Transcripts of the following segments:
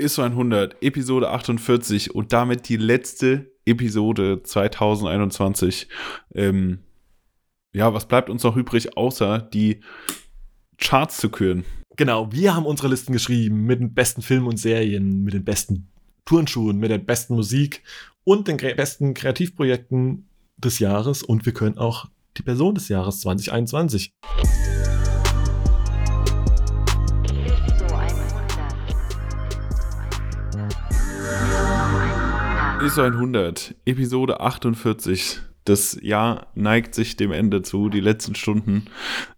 ISO 100, Episode 48 und damit die letzte Episode 2021. Ähm, ja, was bleibt uns noch übrig, außer die Charts zu küren? Genau, wir haben unsere Listen geschrieben mit den besten Filmen und Serien, mit den besten Turnschuhen, mit der besten Musik und den besten Kreativprojekten des Jahres und wir können auch die Person des Jahres 2021. ISO 100, Episode 48. Das Jahr neigt sich dem Ende zu, die letzten Stunden.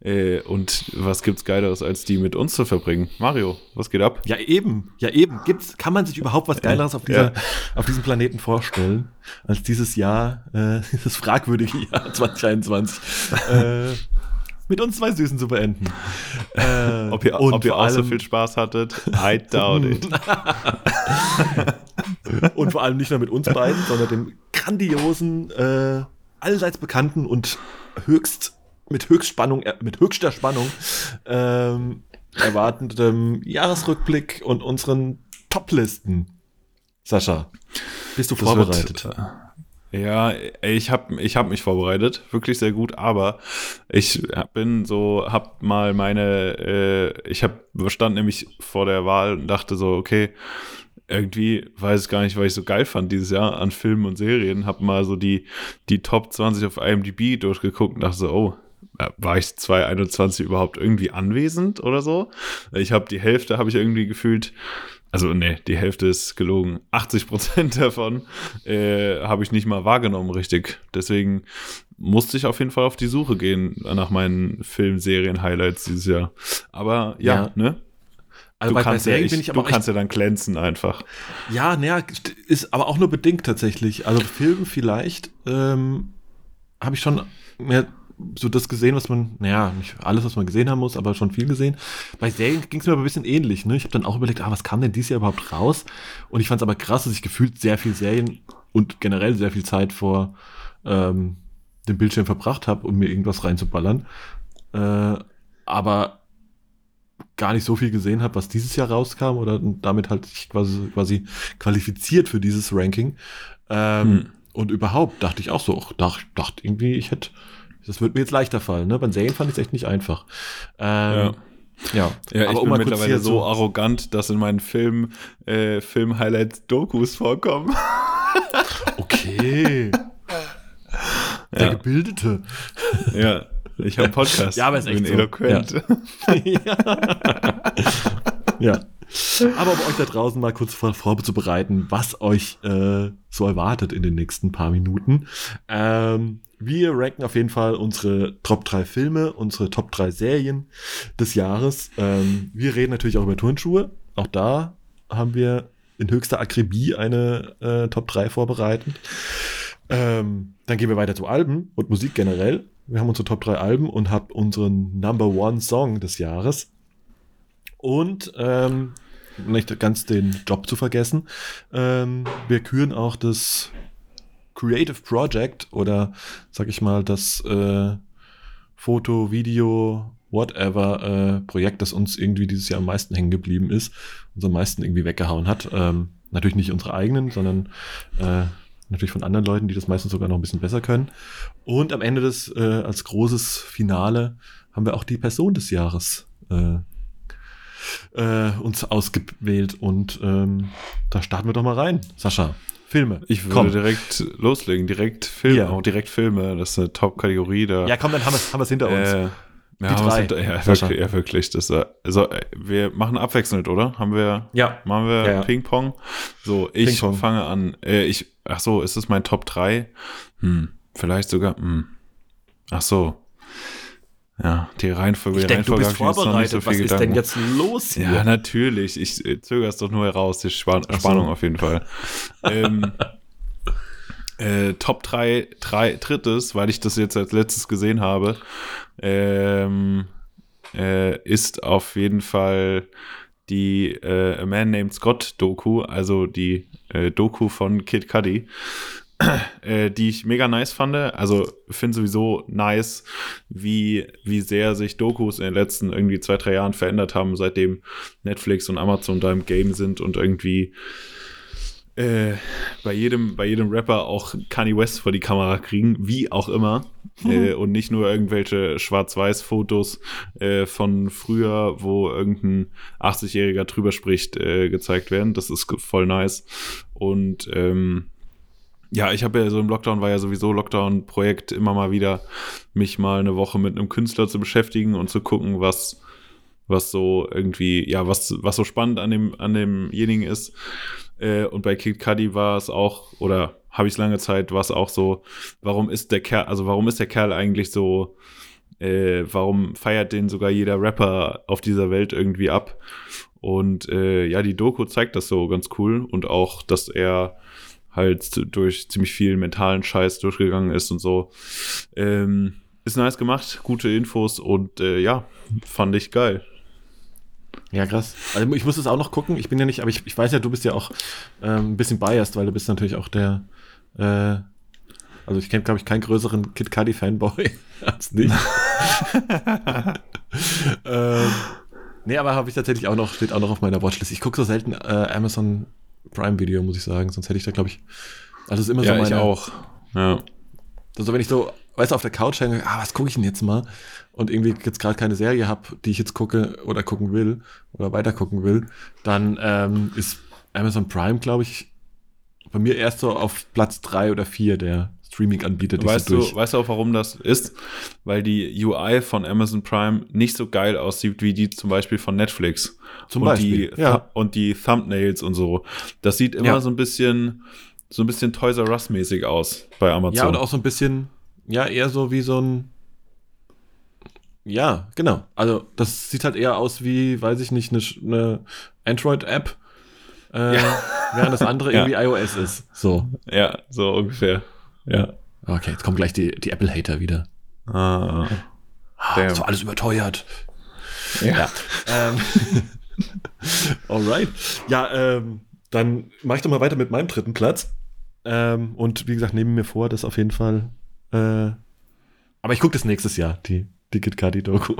Äh, und was gibt's Geileres, als die mit uns zu verbringen? Mario, was geht ab? Ja, eben, ja, eben. Gibt's, kann man sich überhaupt was Geileres auf, dieser, ja. auf diesem Planeten vorstellen, als dieses Jahr, äh, dieses fragwürdige Jahr 2021? äh, mit uns zwei Süßen zu beenden. Äh, ob ihr, ob ihr auch so viel Spaß hattet, I doubt it. und vor allem nicht nur mit uns beiden, sondern dem grandiosen, äh, allseits bekannten und höchst mit Höchstspannung, äh, mit höchster Spannung ähm, erwartendem Jahresrückblick und unseren Toplisten. Sascha, bist du das vorbereitet? Wird, ja, ich habe ich hab mich vorbereitet, wirklich sehr gut, aber ich bin so, hab mal meine, äh, ich hab, stand nämlich vor der Wahl und dachte so, okay, irgendwie weiß ich gar nicht, was ich so geil fand dieses Jahr an Filmen und Serien. Hab mal so die, die Top 20 auf IMDb durchgeguckt und dachte so, oh, äh, war ich 2021 überhaupt irgendwie anwesend oder so? Ich habe die Hälfte, habe ich irgendwie gefühlt, also nee, die Hälfte ist gelogen. 80 Prozent davon äh, habe ich nicht mal wahrgenommen, richtig. Deswegen musste ich auf jeden Fall auf die Suche gehen nach meinen Film-Serien-Highlights dieses Jahr. Aber ja, ja. ne? Also du bei, kannst, bei ja, ich, ich du kannst ja dann glänzen einfach. Ja, naja, ist aber auch nur bedingt tatsächlich. Also Film vielleicht ähm, habe ich schon mehr so das gesehen, was man, naja, nicht alles, was man gesehen haben muss, aber schon viel gesehen. Bei Serien ging es mir aber ein bisschen ähnlich. Ne? Ich habe dann auch überlegt, ah, was kam denn dieses Jahr überhaupt raus? Und ich fand es aber krass, dass ich gefühlt sehr viel Serien und generell sehr viel Zeit vor ähm, dem Bildschirm verbracht habe, um mir irgendwas reinzuballern. Äh, aber gar nicht so viel gesehen habe, was dieses Jahr rauskam oder damit halt ich quasi, quasi qualifiziert für dieses Ranking. Ähm, hm. Und überhaupt dachte ich auch so, dachte, dachte irgendwie, ich hätte, das wird mir jetzt leichter fallen. Ne? Bei Serien fand ich es echt nicht einfach. Ähm, ja. Ja, ja aber ich um bin mittlerweile so, so arrogant, dass in meinen Film, äh, Film-Highlights Dokus vorkommen. okay. Der ja. Gebildete. Ja, ich habe einen Podcast. Ja, aber ist echt bin so. eloquent. Ja. ja. Aber um euch da draußen mal kurz vor, vorzubereiten, was euch äh, so erwartet in den nächsten paar Minuten. Ähm, wir ranken auf jeden Fall unsere Top 3 Filme, unsere Top 3 Serien des Jahres. Ähm, wir reden natürlich auch über Turnschuhe. Auch da haben wir in höchster Akribie eine äh, Top 3 vorbereitet. Ähm, dann gehen wir weiter zu Alben und Musik generell. Wir haben unsere Top 3 Alben und haben unseren Number One Song des Jahres. Und ähm, nicht ganz den Job zu vergessen, ähm, wir küren auch das Creative Project oder sag ich mal das äh, Foto, Video, whatever äh, Projekt, das uns irgendwie dieses Jahr am meisten hängen geblieben ist, uns am meisten irgendwie weggehauen hat. Ähm, natürlich nicht unsere eigenen, sondern äh, natürlich von anderen Leuten, die das meistens sogar noch ein bisschen besser können. Und am Ende des, äh, als großes Finale, haben wir auch die Person des Jahres äh, äh, uns ausgewählt. Und ähm, da starten wir doch mal rein. Sascha, Filme. Ich würde komm. direkt loslegen, direkt Filme, ja. auch direkt Filme, das ist eine Top-Kategorie da. Ja, komm, dann haben wir es hinter uns. Äh, ja, die drei. Hinter, ja, wirklich, ja, wirklich. Das, also, wir machen abwechselnd, oder? Haben wir, ja. machen wir ja, ja. Ping-Pong? So, ich Ping fange an. Äh, ich, ach so, ist das mein Top 3? Hm, vielleicht sogar, hm. Ach so. Ja, die Reihenfolge. Ich denke, du bist vorbereitet. So Was ist denn jetzt los hier? Ja, natürlich. Ich äh, zögere es doch nur heraus, die Span so. Spannung auf jeden Fall. ähm, äh, Top 3, 3 drittes, weil ich das jetzt als letztes gesehen habe, ähm, äh, ist auf jeden Fall die äh, A Man Named Scott Doku, also die äh, Doku von Kid Cudi. äh, die ich mega nice fand. Also finde sowieso nice, wie, wie sehr sich Dokus in den letzten irgendwie zwei, drei Jahren verändert haben, seitdem Netflix und Amazon da im Game sind und irgendwie äh, bei jedem, bei jedem Rapper auch Kanye West vor die Kamera kriegen, wie auch immer. Mhm. Äh, und nicht nur irgendwelche Schwarz-Weiß-Fotos äh, von früher, wo irgendein 80-Jähriger drüber spricht, äh, gezeigt werden. Das ist voll nice. Und ähm, ja, ich habe ja so im Lockdown war ja sowieso Lockdown-Projekt immer mal wieder, mich mal eine Woche mit einem Künstler zu beschäftigen und zu gucken, was was so irgendwie, ja, was, was so spannend an dem, an demjenigen ist. Äh, und bei Kid Cudi war es auch, oder habe ich es lange Zeit, war es auch so, warum ist der Kerl, also warum ist der Kerl eigentlich so, äh, warum feiert den sogar jeder Rapper auf dieser Welt irgendwie ab? Und äh, ja, die Doku zeigt das so ganz cool und auch, dass er halt durch ziemlich viel mentalen Scheiß durchgegangen ist und so. Ähm, ist nice gemacht, gute Infos und äh, ja, fand ich geil. Ja, krass. Also ich muss es auch noch gucken. Ich bin ja nicht, aber ich, ich weiß ja, du bist ja auch ähm, ein bisschen biased, weil du bist natürlich auch der, äh, also ich kenne, glaube ich, keinen größeren Kid Cudi Fanboy als nicht. ähm, nee, aber habe ich tatsächlich auch noch, steht auch noch auf meiner Watchlist. Ich gucke so selten äh, Amazon Prime Video, muss ich sagen. Sonst hätte ich da, glaube ich, also es ist immer ja, so meine. Ich auch. Ja. Also wenn ich so, weißt du, auf der Couch hänge, ah, was gucke ich denn jetzt mal? und irgendwie jetzt gerade keine Serie habe, die ich jetzt gucke oder gucken will oder weiter gucken will, dann ähm, ist Amazon Prime, glaube ich, bei mir erst so auf Platz drei oder vier der Streaming-Anbieter, die weißt durch. Du, weißt du auch, warum das ist? Weil die UI von Amazon Prime nicht so geil aussieht wie die zum Beispiel von Netflix. Zum und Beispiel, die, ja. Und die Thumbnails und so. Das sieht immer ja. so ein bisschen, so ein bisschen Toys R Us mäßig aus bei Amazon. Ja, und auch so ein bisschen, ja, eher so wie so ein, ja, genau. Also das sieht halt eher aus wie, weiß ich nicht, eine, eine Android-App, äh, ja. während das andere ja. irgendwie iOS ist. So. Ja, so ungefähr. Ja. Okay, jetzt kommen gleich die, die Apple-Hater wieder. Ah. ah das war alles überteuert. Ja. ja. Ähm, Alright. Ja, ähm, dann mache ich doch mal weiter mit meinem dritten Platz. Ähm, und wie gesagt, nehme mir vor, das auf jeden Fall. Äh, aber ich gucke das nächstes Jahr, die die Kid Cudi Doku.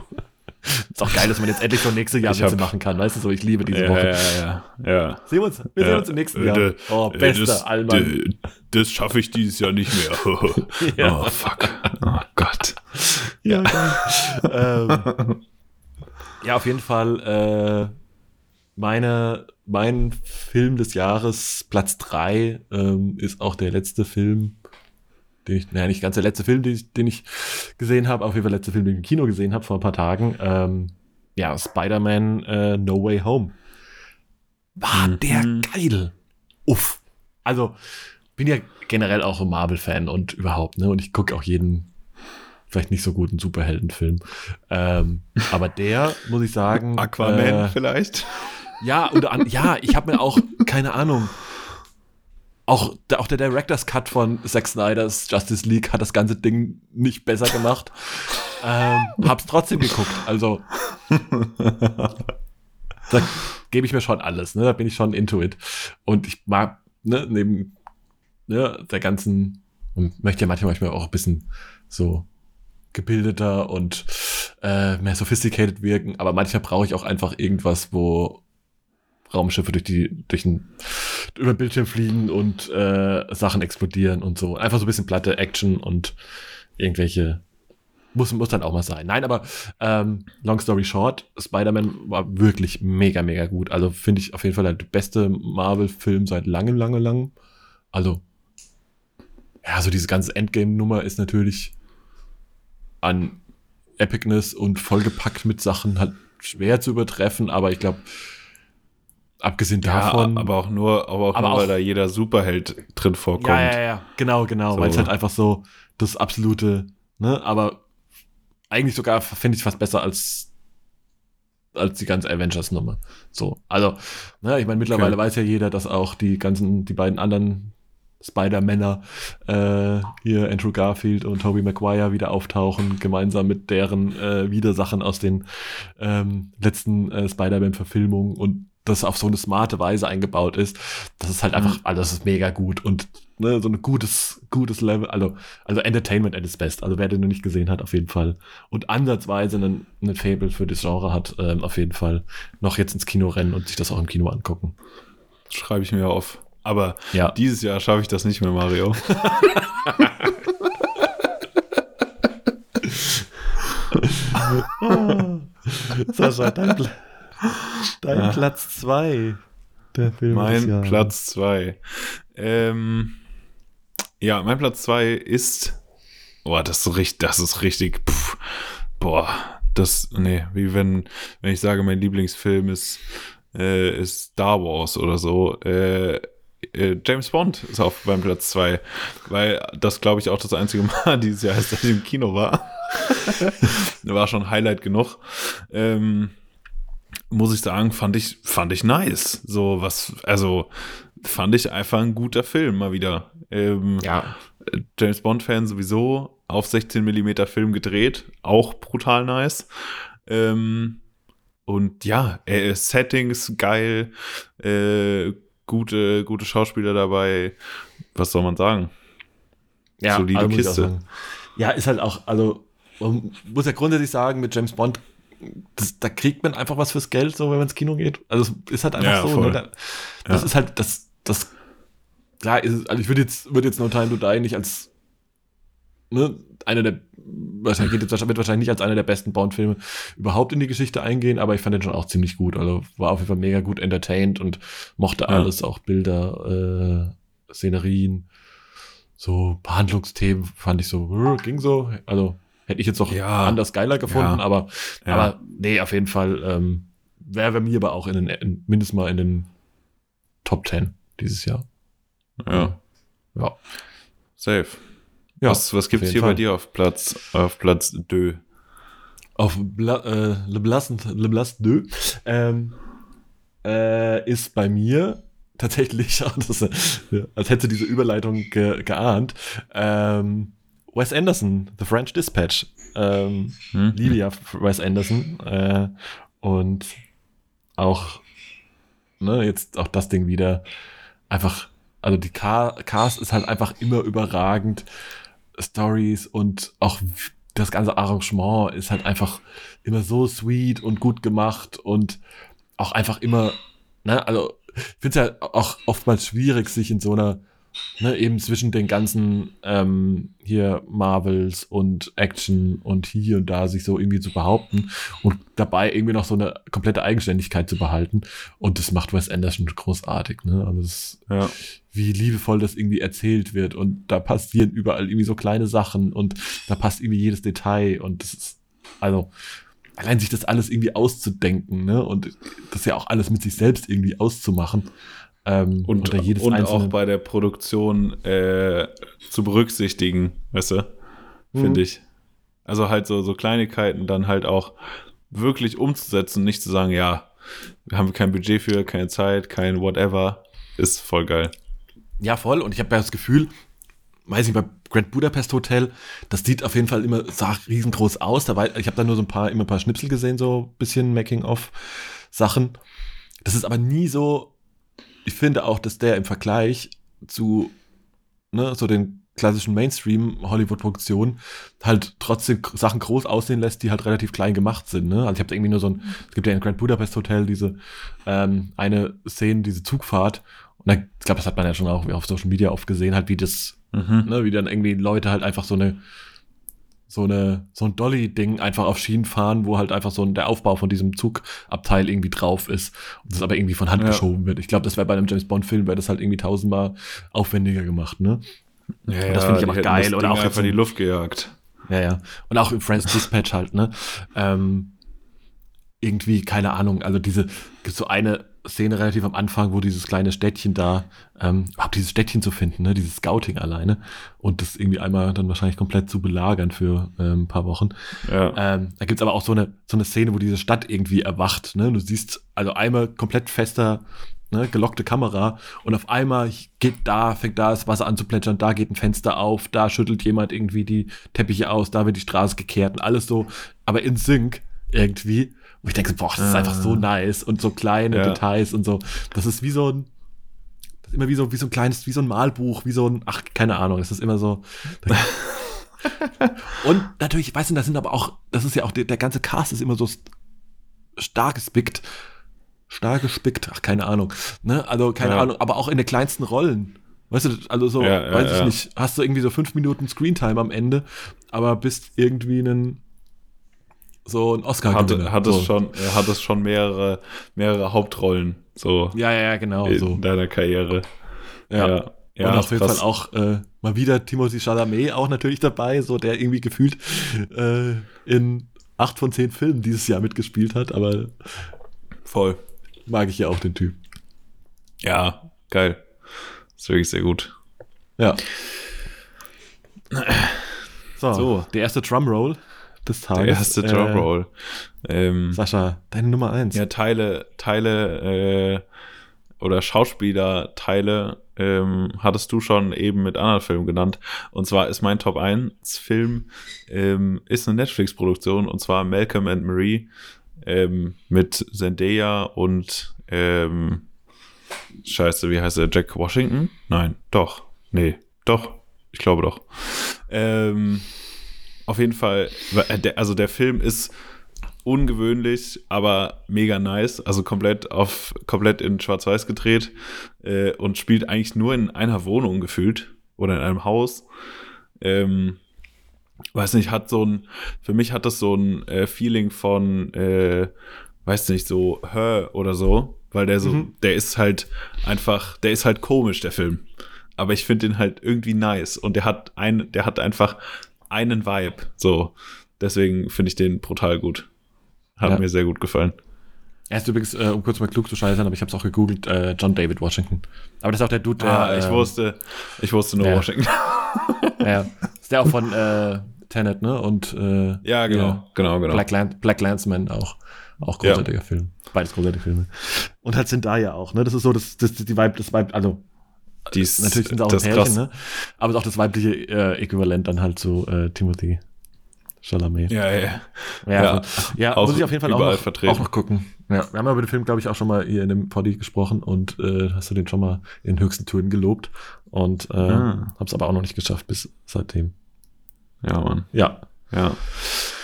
Ist auch geil, dass man jetzt endlich so nächste Jahr Witze machen kann. Weißt du so, ich liebe diese Woche. Ja, ja, ja. Sehen wir uns, wir sehen uns im nächsten Jahr. Oh, bester das, Allmann. Das schaffe ich dieses Jahr nicht mehr. Oh, fuck. Oh Gott. Ja, ähm, ja auf jeden Fall äh, meine, mein Film des Jahres, Platz 3, ähm, ist auch der letzte Film, den ich, naja, nicht ganz der letzte Film, den ich, den ich gesehen habe, auf jeden Fall der letzte Film, den ich im Kino gesehen habe vor ein paar Tagen. Ähm, ja, Spider-Man äh, No Way Home. War mhm. der geil. Uff. Also, bin ja generell auch ein Marvel-Fan und überhaupt, ne? Und ich gucke auch jeden vielleicht nicht so guten Superheldenfilm. Ähm, aber der, muss ich sagen. Aquaman äh, vielleicht? Ja, und an, ja, ich habe mir auch, keine Ahnung, auch, auch der Director's Cut von Zack Snyder's Justice League hat das ganze Ding nicht besser gemacht. ähm, hab's trotzdem geguckt. Also da gebe ich mir schon alles. Ne? Da bin ich schon into it. Und ich mag ne, neben ne, der ganzen und möchte ja manchmal, auch ein bisschen so gebildeter und äh, mehr sophisticated wirken, aber manchmal brauche ich auch einfach irgendwas, wo Raumschiffe durch die, durch den, über Bildschirm fliegen und äh, Sachen explodieren und so. Einfach so ein bisschen platte Action und irgendwelche muss, muss dann auch mal sein. Nein, aber ähm, long story short, Spider-Man war wirklich mega, mega gut. Also finde ich auf jeden Fall der beste Marvel-Film seit langem, lange, lang. Also, ja, so diese ganze Endgame-Nummer ist natürlich an Epicness und vollgepackt mit Sachen halt schwer zu übertreffen, aber ich glaube, abgesehen davon. Ja, aber auch nur, aber auch aber nur, auch, weil da jeder Superheld drin vorkommt. Ja, ja, ja, genau, genau. So. Weil es halt einfach so das absolute, ne, aber eigentlich sogar finde ich fast besser als als die ganze Avengers-Nummer. So, also, ne, ich meine, mittlerweile okay. weiß ja jeder, dass auch die ganzen, die beiden anderen Spider-Männer, äh, hier Andrew Garfield und Tobey Maguire wieder auftauchen, gemeinsam mit deren äh, Widersachen aus den ähm, letzten äh, Spider-Man-Verfilmungen und das auf so eine smarte Weise eingebaut ist. Das ist halt einfach, also das ist mega gut und ne, so ein gutes, gutes Level, also, also Entertainment at its best. Also wer den noch nicht gesehen hat, auf jeden Fall. Und ansatzweise einen, einen Fable für das Genre hat, ähm, auf jeden Fall noch jetzt ins Kino rennen und sich das auch im Kino angucken. Das schreibe ich mir auf. Aber Ja. dieses Jahr schaffe ich das nicht mehr, Mario. Sascha, dein, Pla dein Ah. Platz zwei der Film Mein. Platz zwei. Ähm, ja, mein Platz zwei ist. Boah, das ist richtig, das ist richtig. Pff, boah, das, nee, wie wenn, wenn ich sage, mein Lieblingsfilm ist, äh, ist Star Wars oder so. Äh, äh, James Bond ist auf meinem Platz zwei, weil das, glaube ich, auch das einzige Mal dieses Jahr ist, dass ich im Kino war. war schon Highlight genug. Ähm, muss ich sagen, fand ich, fand ich nice. So was, also fand ich einfach ein guter Film mal wieder. Ähm, Ja, James Bond-Fan sowieso auf 16 mm Film gedreht, auch brutal nice. Ähm, und ja, äh, Settings geil, äh, gute, gute Schauspieler dabei. Was soll man sagen? ja Solide also Kiste. Ja, ist halt auch, also man muss ja grundsätzlich sagen, mit James Bond, das, da kriegt man einfach was fürs Geld, so wenn man ins Kino geht. Also es ist halt einfach Ja, so. Ne? Da, das Ja. ist halt, das, das, klar, ist es, also ich würde jetzt, würde jetzt No Time to Die nicht als ne, einer der, wahrscheinlich geht jetzt wird wahrscheinlich nicht als einer der besten Bond-Filme überhaupt in die Geschichte eingehen, aber ich fand den schon auch ziemlich gut. Also war auf jeden Fall mega gut entertained und mochte Ja. alles, auch Bilder, äh, Szenerien, so Behandlungsthemen fand ich so, äh, ging so. Also hätte ich jetzt noch Ja. anders geiler gefunden, Ja. aber, Ja. aber nee, auf jeden Fall ähm, wäre bei mir aber auch in den, in, mindestens mal in den Top 10 dieses Jahr. Ja, Ja. safe. Ja, was was gibt's jeden hier Fall. bei dir auf Platz, auf Platz Dö? Auf Bla äh, Le Blas Le Blas 2 ähm, äh, ist bei mir tatsächlich, das, äh, als hätte diese Überleitung ge geahnt, ähm, Wes Anderson, The French Dispatch. Ähm, Hm? liebe ja Wes Anderson äh, und auch ne, jetzt auch das Ding wieder einfach, also die Ca Cast ist halt einfach immer überragend. Stories und auch das ganze Arrangement ist halt einfach immer so sweet und gut gemacht und auch einfach immer, ne, also ich finde es ja auch oftmals schwierig, sich in so einer, ne, eben zwischen den ganzen ähm, hier Marvels und Action und hier und da sich so irgendwie zu behaupten und dabei irgendwie noch so eine komplette Eigenständigkeit zu behalten. Und das macht Wes Anderson großartig, ne? Also das, Ja. wie liebevoll das irgendwie erzählt wird und da passieren überall irgendwie so kleine Sachen und da passt irgendwie jedes Detail und das ist, also allein sich das alles irgendwie auszudenken, ne? Und das ja auch alles mit sich selbst irgendwie auszumachen. Ähm, Und, und auch bei der Produktion äh, zu berücksichtigen, weißt du, Mhm. finde ich. Also halt so, so Kleinigkeiten dann halt auch wirklich umzusetzen, nicht zu sagen, ja, wir haben kein Budget für, keine Zeit, kein whatever, ist voll geil. Ja, voll. Und ich habe ja das Gefühl, weiß nicht, bei Grand Budapest Hotel, das sieht auf jeden Fall immer sah riesengroß aus. Da war, ich habe da nur so ein paar, immer ein paar Schnipsel gesehen, so ein bisschen Making-of-Sachen. Das ist aber nie so, ich finde auch, dass der im Vergleich zu ne, so den klassischen Mainstream-Hollywood-Produktionen halt trotzdem Sachen groß aussehen lässt, die halt relativ klein gemacht sind. Ne? Also ich habe irgendwie nur so ein, es gibt ja in Grand Budapest Hotel diese ähm, eine Szene, diese Zugfahrt. Und da, ich glaube, das hat man ja schon auch auf Social Media oft gesehen, halt wie das, Mhm. ne, wie dann irgendwie Leute halt einfach so eine so eine so ein Dolly-Ding einfach auf Schienen fahren, wo halt einfach so ein, der Aufbau von diesem Zugabteil irgendwie drauf ist und das aber irgendwie von Hand Ja. geschoben wird. Ich glaube, das wäre bei einem James Bond-Film wäre das halt irgendwie tausendmal aufwendiger gemacht, ne? Ja, das finde ich aber geil, oder Ding auch einfach in die Luft gejagt. Ja, ja. Und auch im Friends Dispatch halt, ne? Ähm, irgendwie, keine Ahnung, also diese, gibt so eine Szene relativ am Anfang, wo dieses kleine Städtchen da, ähm, überhaupt dieses Städtchen zu finden, ne? Dieses Scouting alleine und das irgendwie einmal dann wahrscheinlich komplett zu belagern für ähm, ein paar Wochen. Ja. Ähm, da gibt's aber auch so eine, so eine Szene, wo diese Stadt irgendwie erwacht. Ne? Du siehst also einmal komplett fester, ne, gelockte Kamera und auf einmal geht da, fängt da das Wasser an zu plätschern, da geht ein Fenster auf, da schüttelt jemand irgendwie die Teppiche aus, da wird die Straße gekehrt und alles so, aber in Sync irgendwie. Wo ich denke, boah, das ist einfach so nice und so kleine Ja. Details und so. Das ist wie so ein, das ist immer wie so, wie so ein kleines, wie so ein Malbuch, wie so ein, ach, keine Ahnung, das ist immer so. und natürlich, weißt du, das sind aber auch, das ist ja auch, der, der ganze Cast ist immer so st- stark gespickt. Stark gespickt, ach, keine Ahnung. Ne? Also, keine Ja. Ahnung, aber auch in den kleinsten Rollen. Weißt du, also so, Ja, weiß ich nicht, hast du irgendwie so fünf Minuten Screentime am Ende, aber bist irgendwie ein so ein Oscar Hat, gewinner hat, so. es schon, hat es schon mehrere, mehrere Hauptrollen so Ja, ja, genau. in So. deiner Karriere. Ja. ja, ja und auf jeden. Fall auch äh, mal wieder Timothy Chalamet auch natürlich dabei, so der irgendwie gefühlt äh, in acht von zehn Filmen dieses Jahr mitgespielt hat, aber voll. mag ich ja auch den Typ. Ja, geil. Ist wirklich sehr gut. Ja. So, So. der erste Drumroll des Tages. Der erste Drumroll. Ähm, Äh, Sascha, deine Nummer eins. ja, Teile, Teile äh, oder Schauspieler-Teile ähm, hattest du schon eben mit anderen Filmen genannt. Und zwar ist mein Top 1 Film ähm, ist eine Netflix-Produktion und zwar Malcolm and Marie ähm, mit Zendaya und ähm, Scheiße, wie heißt er? Jack Washington? Nein, doch. Nee, doch. Ich glaube doch. Ähm, auf jeden Fall, der- also der Film ist ungewöhnlich, aber mega nice. Also komplett auf komplett in Schwarz-Weiß gedreht äh, und spielt eigentlich nur in einer Wohnung gefühlt oder in einem Haus. Ähm, weiß nicht, hat so ein, für mich hat das so ein äh, Feeling von, äh, weiß nicht, so Her oder so, weil der so, Mhm. der ist halt einfach, der ist halt komisch, der Film. Aber ich finde den halt irgendwie nice und der hat ein, der hat einfach einen Vibe, so. Deswegen finde ich den brutal gut. Hat Ja. mir sehr gut gefallen. Er ist übrigens, äh, um kurz mal klug zu scheißern, aber ich habe es auch gegoogelt, äh, John David Washington. Aber das ist auch der Dude, der. ah, ich ähm, wusste, ich wusste nur ja. Washington. Ja, ist der auch von äh, Tenet, ne? Und äh, ja, genau, ja, genau, genau. Black, Lan Black Landsman auch. Auch großartiger Film. Beides großartige Filme. Und halt sind da ja auch, ne? Das ist so, das, das, die Vibe, das Vibe, also Die ist, natürlich sind sie auch ein das Pärchen, krass. ne? Aber es ist auch das weibliche äh, Äquivalent dann halt zu äh, Timothy Chalamet. Ja, ja. Ja, Ja, ja auch muss ich auf jeden Fall auch noch, vertreten. auch noch gucken. Ja, wir haben ja über den Film, glaube ich, auch schon mal hier in dem Poddy gesprochen und äh, hast du den schon mal in höchsten Tönen gelobt und äh, Ah. hab's aber auch noch nicht geschafft bis seitdem. Ja, Mann. Ja. Ja.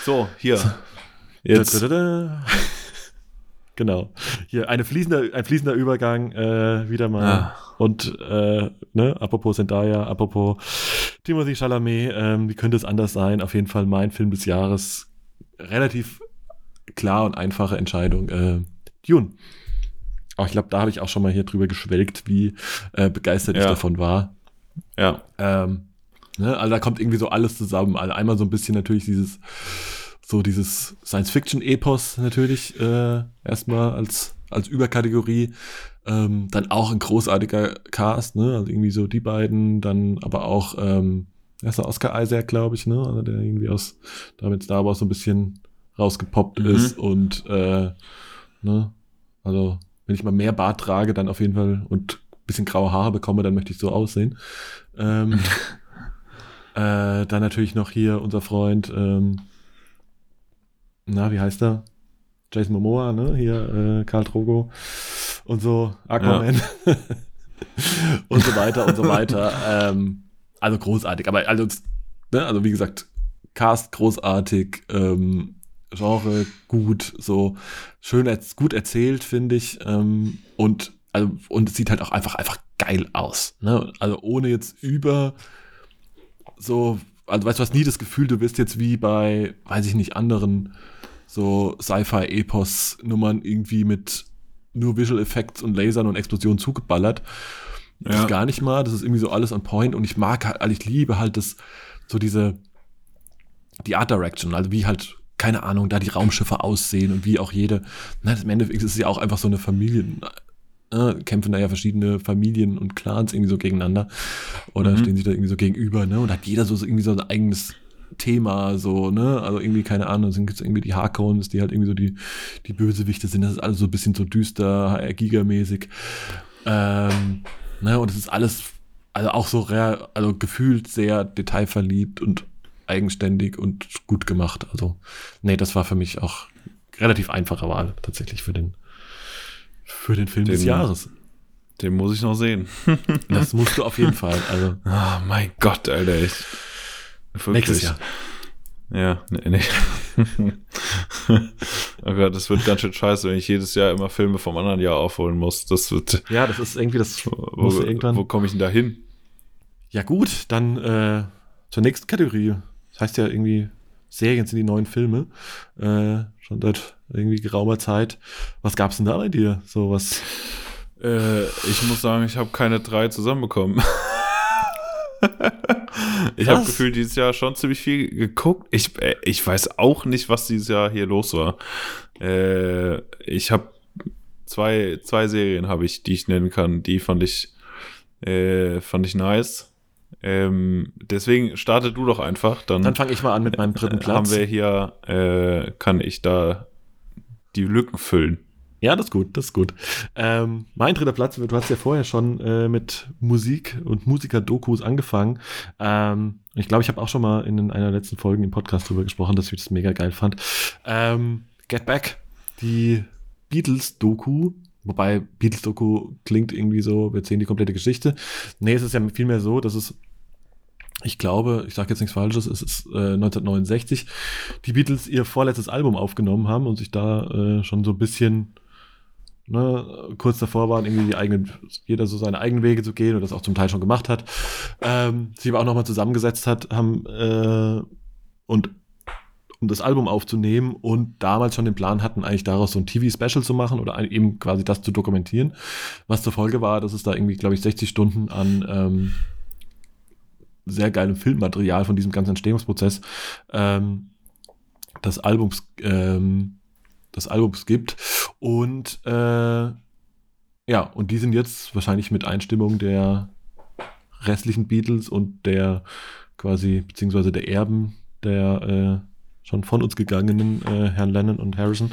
So, hier. Jetzt. Da, da, da, da. Genau. Hier eine fließender, ein fließender Übergang, äh, wieder mal. Ah. Und äh, ne, apropos Zendaya, apropos Timothy Chalamet, ähm, wie könnte es anders sein? Auf jeden Fall mein Film des Jahres. Relativ klar und einfache Entscheidung. Äh, Dune. Auch ich glaube, da habe ich auch schon mal hier drüber geschwelgt, wie äh, begeistert ich Ja. davon war. Ja. Ähm, ne, also da kommt irgendwie so alles zusammen. Also einmal so ein bisschen natürlich dieses, so dieses Science-Fiction-Epos natürlich äh, erstmal als, als Überkategorie. Ähm, dann auch ein großartiger Cast, ne? Also irgendwie so die beiden, dann aber auch, ähm, er ist der Oscar Isaac, glaube ich, ne? Also der irgendwie aus, da mit Star Wars so ein bisschen rausgepoppt Mhm. ist und äh, ne? Also, wenn ich mal mehr Bart trage, dann auf jeden Fall und ein bisschen graue Haare bekomme, dann möchte ich so aussehen. Ähm, äh, dann natürlich noch hier unser Freund, ähm, na, wie heißt er? Jason Momoa, ne? Hier, äh, Karl Drogo und so, Aquaman und so weiter und so weiter. Ähm, also großartig, aber also, ne? also wie gesagt, Cast großartig, ähm, Genre gut, so schön, erz- gut erzählt, finde ich. Ähm, und, also, und es sieht halt auch einfach, einfach geil aus. Ne? Also ohne jetzt über so, also weißt du, hast nie das Gefühl, du bist jetzt wie bei, weiß ich nicht, anderen so Sci-Fi-Epos-Nummern irgendwie mit nur Visual Effects und Lasern und Explosionen zugeballert. Das Ja. ist gar nicht mal, das ist irgendwie so alles on point und ich mag halt, also ich liebe halt das, so diese, die Art Direction, also wie halt, keine Ahnung, da die Raumschiffe aussehen und wie auch jede, na, im Endeffekt ist es ja auch einfach so eine Familien, äh, kämpfen da ja verschiedene Familien und Clans irgendwie so gegeneinander oder Mhm. stehen sich da irgendwie so gegenüber, ne, und hat jeder so, so irgendwie so ein eigenes Thema, so, ne, also irgendwie, keine Ahnung, sind gibt's irgendwie die Harkons, die halt irgendwie so die, die Bösewichte sind, das ist alles so ein bisschen so düster, HR Giga-mäßig, ähm, ne, und es ist alles, also auch so, also gefühlt sehr detailverliebt und eigenständig und gut gemacht, also, nee, das war für mich auch relativ einfache Wahl tatsächlich für den, für den Film Den- des Jahres. Den muss ich noch sehen. Das musst du auf jeden Fall. Also Ah, mein Gott, Alter. Ich, wirklich. nächstes Jahr. Ja, nee, nee. oh Gott, das wird ganz schön scheiße, wenn ich jedes Jahr immer Filme vom anderen Jahr aufholen muss. Das wird. Ja, das ist irgendwie, das Wo, irgendwann. wo komme ich denn da hin? Ja, gut, dann äh, zur nächsten Kategorie. Das heißt ja irgendwie, Serien sind die neuen Filme. Äh, schon seit irgendwie geraumer Zeit. Was gab's denn da bei dir? So was. Äh, ich muss sagen, ich habe keine drei zusammenbekommen. ich habe gefühlt dieses Jahr schon ziemlich viel geguckt. Ich, äh, ich weiß auch nicht, was dieses Jahr hier los war. Äh, ich habe zwei, zwei Serien habe ich, die ich nennen kann. Die fand ich, äh, fand ich nice. Ähm, deswegen starte du doch einfach. Dann, Dann fange ich mal an mit meinem dritten äh, Platz. haben wir hier, äh, kann ich da die Lücken füllen. Ja, das ist gut, das ist gut. Ähm, mein dritter Platz, du hast ja vorher schon äh, mit Musik und Musiker-Dokus angefangen. Ähm, ich glaube, ich habe auch schon mal in einer der letzten Folgen im Podcast drüber gesprochen, dass ich das mega geil fand. Ähm, Get Back, die Beatles-Doku. Wobei Beatles-Doku klingt irgendwie so, wir erzählen die komplette Geschichte. Nee, es ist ja vielmehr so, dass es ich glaube, ich sage jetzt nichts Falsches, es ist äh, 1969, die Beatles ihr vorletztes Album aufgenommen haben und sich da äh, schon so ein bisschen ne, kurz davor waren, irgendwie die eigenen, jeder so seine eigenen Wege zu gehen und das auch zum Teil schon gemacht hat. Ähm, sie aber auch nochmal zusammengesetzt hat, haben äh, und um das Album aufzunehmen und damals schon den Plan hatten, eigentlich daraus so ein TV-Special zu machen oder eben quasi das zu dokumentieren. Was zur Folge war, dass es da irgendwie, glaube ich, 60 Stunden an ähm, sehr geilem Filmmaterial von diesem ganzen Entstehungsprozess ähm, des Albums, ähm, des Albums gibt. Und äh, ja, und die sind jetzt wahrscheinlich mit Einstimmung der restlichen Beatles und der quasi, beziehungsweise der Erben der äh, schon von uns gegangenen äh, Herrn Lennon und Harrison.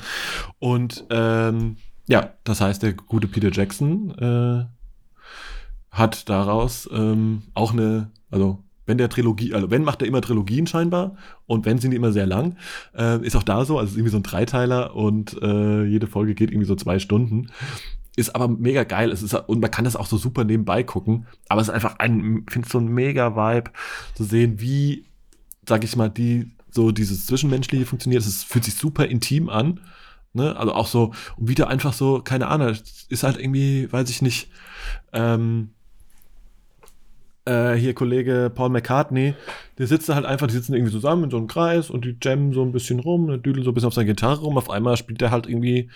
Und ähm, ja, das heißt, der gute Peter Jackson äh, hat daraus ähm, auch eine, also wenn der Trilogie, also wenn macht er immer Trilogien scheinbar und wenn sind die immer sehr lang, äh, ist auch da so, also ist irgendwie so ein Dreiteiler und äh, jede Folge geht irgendwie so zwei Stunden. Ist aber mega geil. Es ist, und man kann das auch so super nebenbei gucken. Aber es ist einfach ein, finde so ein mega Vibe zu sehen, wie, sag ich mal, die, so dieses Zwischenmenschliche funktioniert. Es fühlt sich super intim an. Ne? Also auch so, und wieder einfach so, keine Ahnung, ist halt irgendwie, weiß ich nicht, ähm, äh, hier Kollege Paul McCartney, der sitzt da halt einfach, die sitzen irgendwie zusammen in so einem Kreis und die jammen so ein bisschen rum, der düdelt so ein bisschen auf seine Gitarre rum, auf einmal spielt er halt irgendwie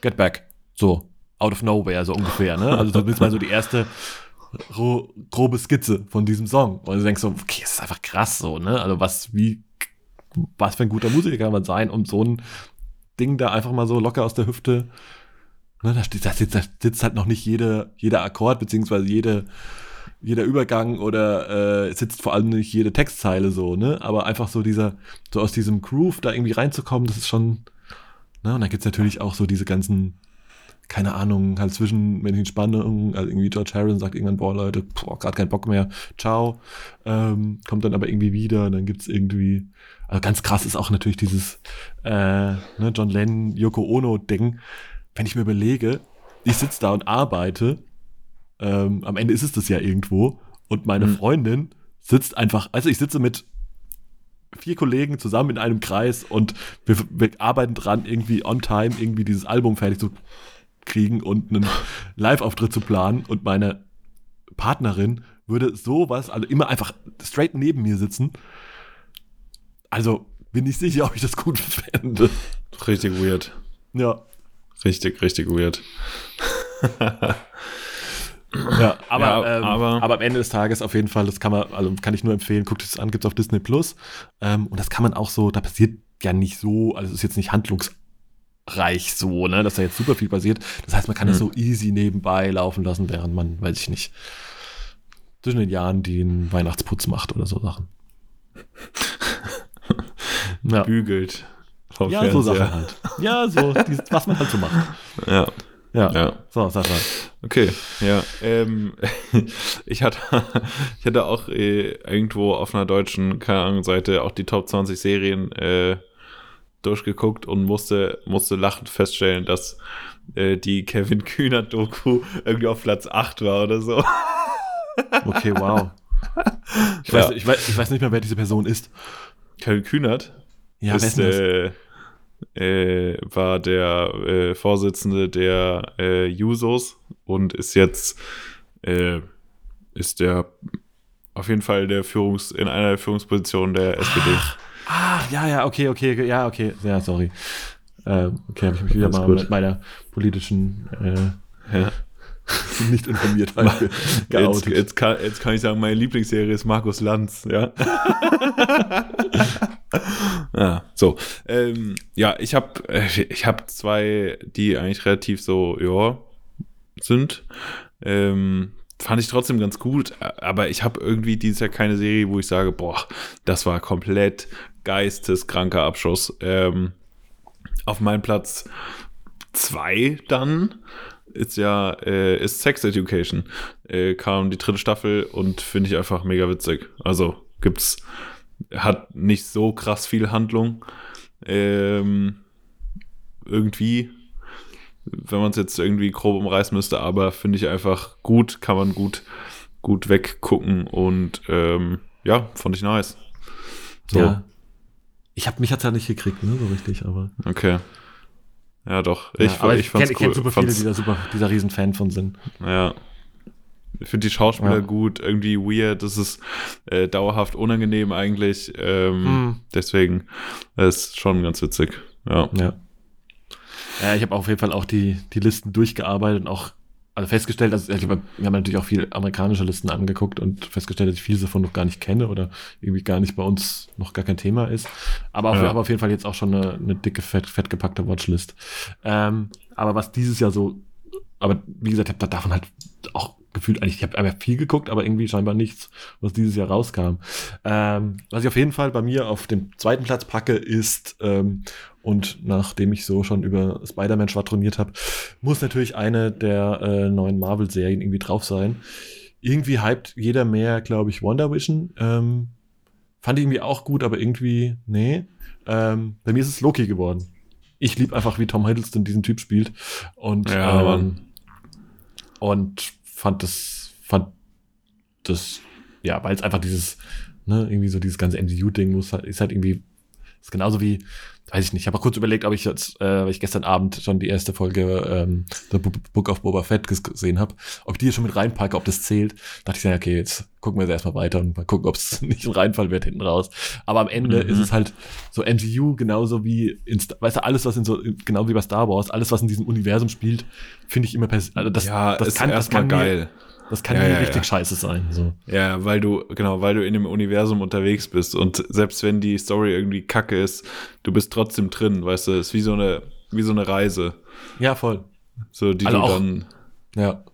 Get Back. So, out of nowhere, so ungefähr, ne? Also das ist mal so die erste ro- grobe Skizze von diesem Song. Und du denkst so, okay, das ist einfach krass so, ne? Also was, wie, was für ein guter Musiker kann man sein, um so ein Ding da einfach mal so locker aus der Hüfte, ne? Da, da, sitzt, da sitzt halt noch nicht jede, jeder Akkord, beziehungsweise jede, jeder Übergang oder äh, sitzt vor allem nicht jede Textzeile so, ne? Aber einfach so dieser, so aus diesem Groove da irgendwie reinzukommen, das ist schon, ne? Und dann gibt's natürlich auch so diese ganzen, keine Ahnung, halt zwischenmenschlichen Spannungen, also irgendwie George Harrison sagt irgendwann, boah Leute, boah, gerade keinen Bock mehr, ciao, ähm, kommt dann aber irgendwie wieder, dann gibt's irgendwie, also ganz krass ist auch natürlich dieses äh, ne, John Lennon, Yoko Ono-Ding, wenn ich mir überlege, ich sitze da und arbeite, ähm, am Ende ist es das ja irgendwo und meine Mhm. Freundin sitzt einfach, also ich sitze mit vier Kollegen zusammen in einem Kreis und wir, wir arbeiten dran, irgendwie on time irgendwie dieses Album fertig zu kriegen und einen Live-Auftritt zu planen und meine Partnerin würde sowas, also immer einfach straight neben mir sitzen. Also bin ich sicher, ob ich das gut fände. Richtig weird. Ja. Richtig, richtig weird. Ja, aber, Ja, ähm, aber- aber, am Ende des Tages auf jeden Fall, das kann man, also kann ich nur empfehlen, guckt es an, gibt es auf Disney Plus. Ähm, und das kann man auch so, da passiert ja nicht so, also es ist jetzt nicht handlungsreich so, ne, dass da jetzt super viel passiert. Das heißt, man kann es Hm. so easy nebenbei laufen lassen, während man, weiß ich nicht, zwischen den Jahren den Weihnachtsputz macht oder so Sachen. ja. Bügelt. ja, so Fernseher. Sachen halt. Ja, so, dieses, was man halt so macht. Ja, Ja. ja. So, Sascha. Okay, ja. Ähm, ich, hatte, ich hatte auch äh, irgendwo auf einer deutschen, keine Ahnung, Seite auch die Top 20 Serien äh, durchgeguckt und musste, musste lachend feststellen, dass äh, die Kevin Kühner-Doku irgendwie auf Platz 8 war oder so. Okay, wow. Ich, Ja. weiß, ich, weiß, ich weiß nicht mehr, wer diese Person ist. Kevin Kühnert Ja, ist, wer ist denn das? Äh, äh, war der äh, Vorsitzende der äh, Jusos und ist jetzt äh, ist der auf jeden Fall der Führungs in einer der Führungspositionen der SPD. Ah, ja, ja, okay, okay, ja, okay. Ja, sorry. Ähm, okay, habe ich mich wieder Alles mal gut. mit meiner politischen äh, Ja. nicht informiert halt Jetzt, jetzt, kann, jetzt kann ich sagen, meine Lieblingsserie ist Markus Lanz, ja. ja, so. Ähm, ja, ich habe ich hab zwei, die eigentlich relativ so, ja, sind. Ähm, fand ich trotzdem ganz gut, aber ich habe irgendwie dieses Jahr keine Serie, wo ich sage, boah, das war komplett geisteskranker Abschuss. Ähm, auf meinem Platz zwei dann ist ja äh, ist Sex Education. Äh, kam die dritte Staffel und finde ich einfach mega witzig. Also gibt's hat nicht so krass viel Handlung. Ähm, irgendwie, wenn man es jetzt irgendwie grob umreißen müsste, aber finde ich einfach gut, kann man gut, gut weggucken und ähm, ja, fand ich nice. So, Ja. Ich habe mich hat's ja nicht gekriegt, ne, so richtig, aber. okay. Ja, doch. Ich, ja, aber ich, fand's kenn, cool. kenn super viele, Fand's- die da super, die da riesen Fan von sind. Ja. Ich finde die Schauspieler Ja. gut, irgendwie weird, das ist äh, dauerhaft unangenehm eigentlich. Ähm, Hm. Deswegen ist schon ganz witzig. Ja. Ja. Ja, ich habe auf jeden Fall auch die, die Listen durchgearbeitet und auch also festgestellt, dass ich, hab- wir haben natürlich auch viel amerikanische Listen angeguckt und festgestellt, dass ich viele davon noch gar nicht kenne oder irgendwie gar nicht bei uns noch gar kein Thema ist. Aber auf, Ja. wir haben auf jeden Fall jetzt auch schon eine, eine dicke, fett, fett gepackte Watchlist. Ähm, aber was dieses Jahr so, aber wie gesagt, ich habe da davon halt auch gefühlt eigentlich, ich habe einfach viel geguckt, aber irgendwie scheinbar nichts, was dieses Jahr rauskam. Ähm, was ich auf jeden Fall bei mir auf dem zweiten Platz packe, ist, ähm, und nachdem ich so schon über Spider-Man schwadroniert habe, muss natürlich eine der äh, neuen Marvel-Serien irgendwie drauf sein. Irgendwie hypt jeder mehr, glaube ich, Wonder Vision. Ähm, fand ich irgendwie auch gut, aber irgendwie, nee. Ähm, bei mir ist es Loki geworden. Ich liebe einfach, wie Tom Hiddleston diesen Typ spielt. Und, Ja, ähm, und fand das, fand das, ja, weil es einfach dieses, ne, irgendwie so dieses ganze MCU-Ding muss halt, ist halt irgendwie, ist genauso wie, weiß ich nicht, ich habe auch kurz überlegt, ob ich jetzt, äh, weil ich gestern Abend schon die erste Folge ähm, The Book of Boba Fett ges- gesehen habe, ob ich die hier schon mit reinpacke, ob das zählt. dachte ich, ja, okay, jetzt gucken wir jetzt erstmal weiter und mal gucken, ob es nicht ein Reinfall wird hinten raus. Aber am Ende Mhm. ist es halt so MCU genauso wie, in, weißt du, alles, was in so, genau wie bei Star Wars, alles, was in diesem Universum spielt, finde ich immer, pers also das, ja, das ist kann, das kann geil. Mir, das kann Ja, nie ja, richtig ja. scheiße sein. So. Ja, weil du, genau, weil du in dem Universum unterwegs bist und selbst wenn die Story irgendwie kacke ist, du bist trotzdem drin, weißt du, ist wie so eine, wie so eine Reise, Ja, voll. so die Also du auch- dann, Ja.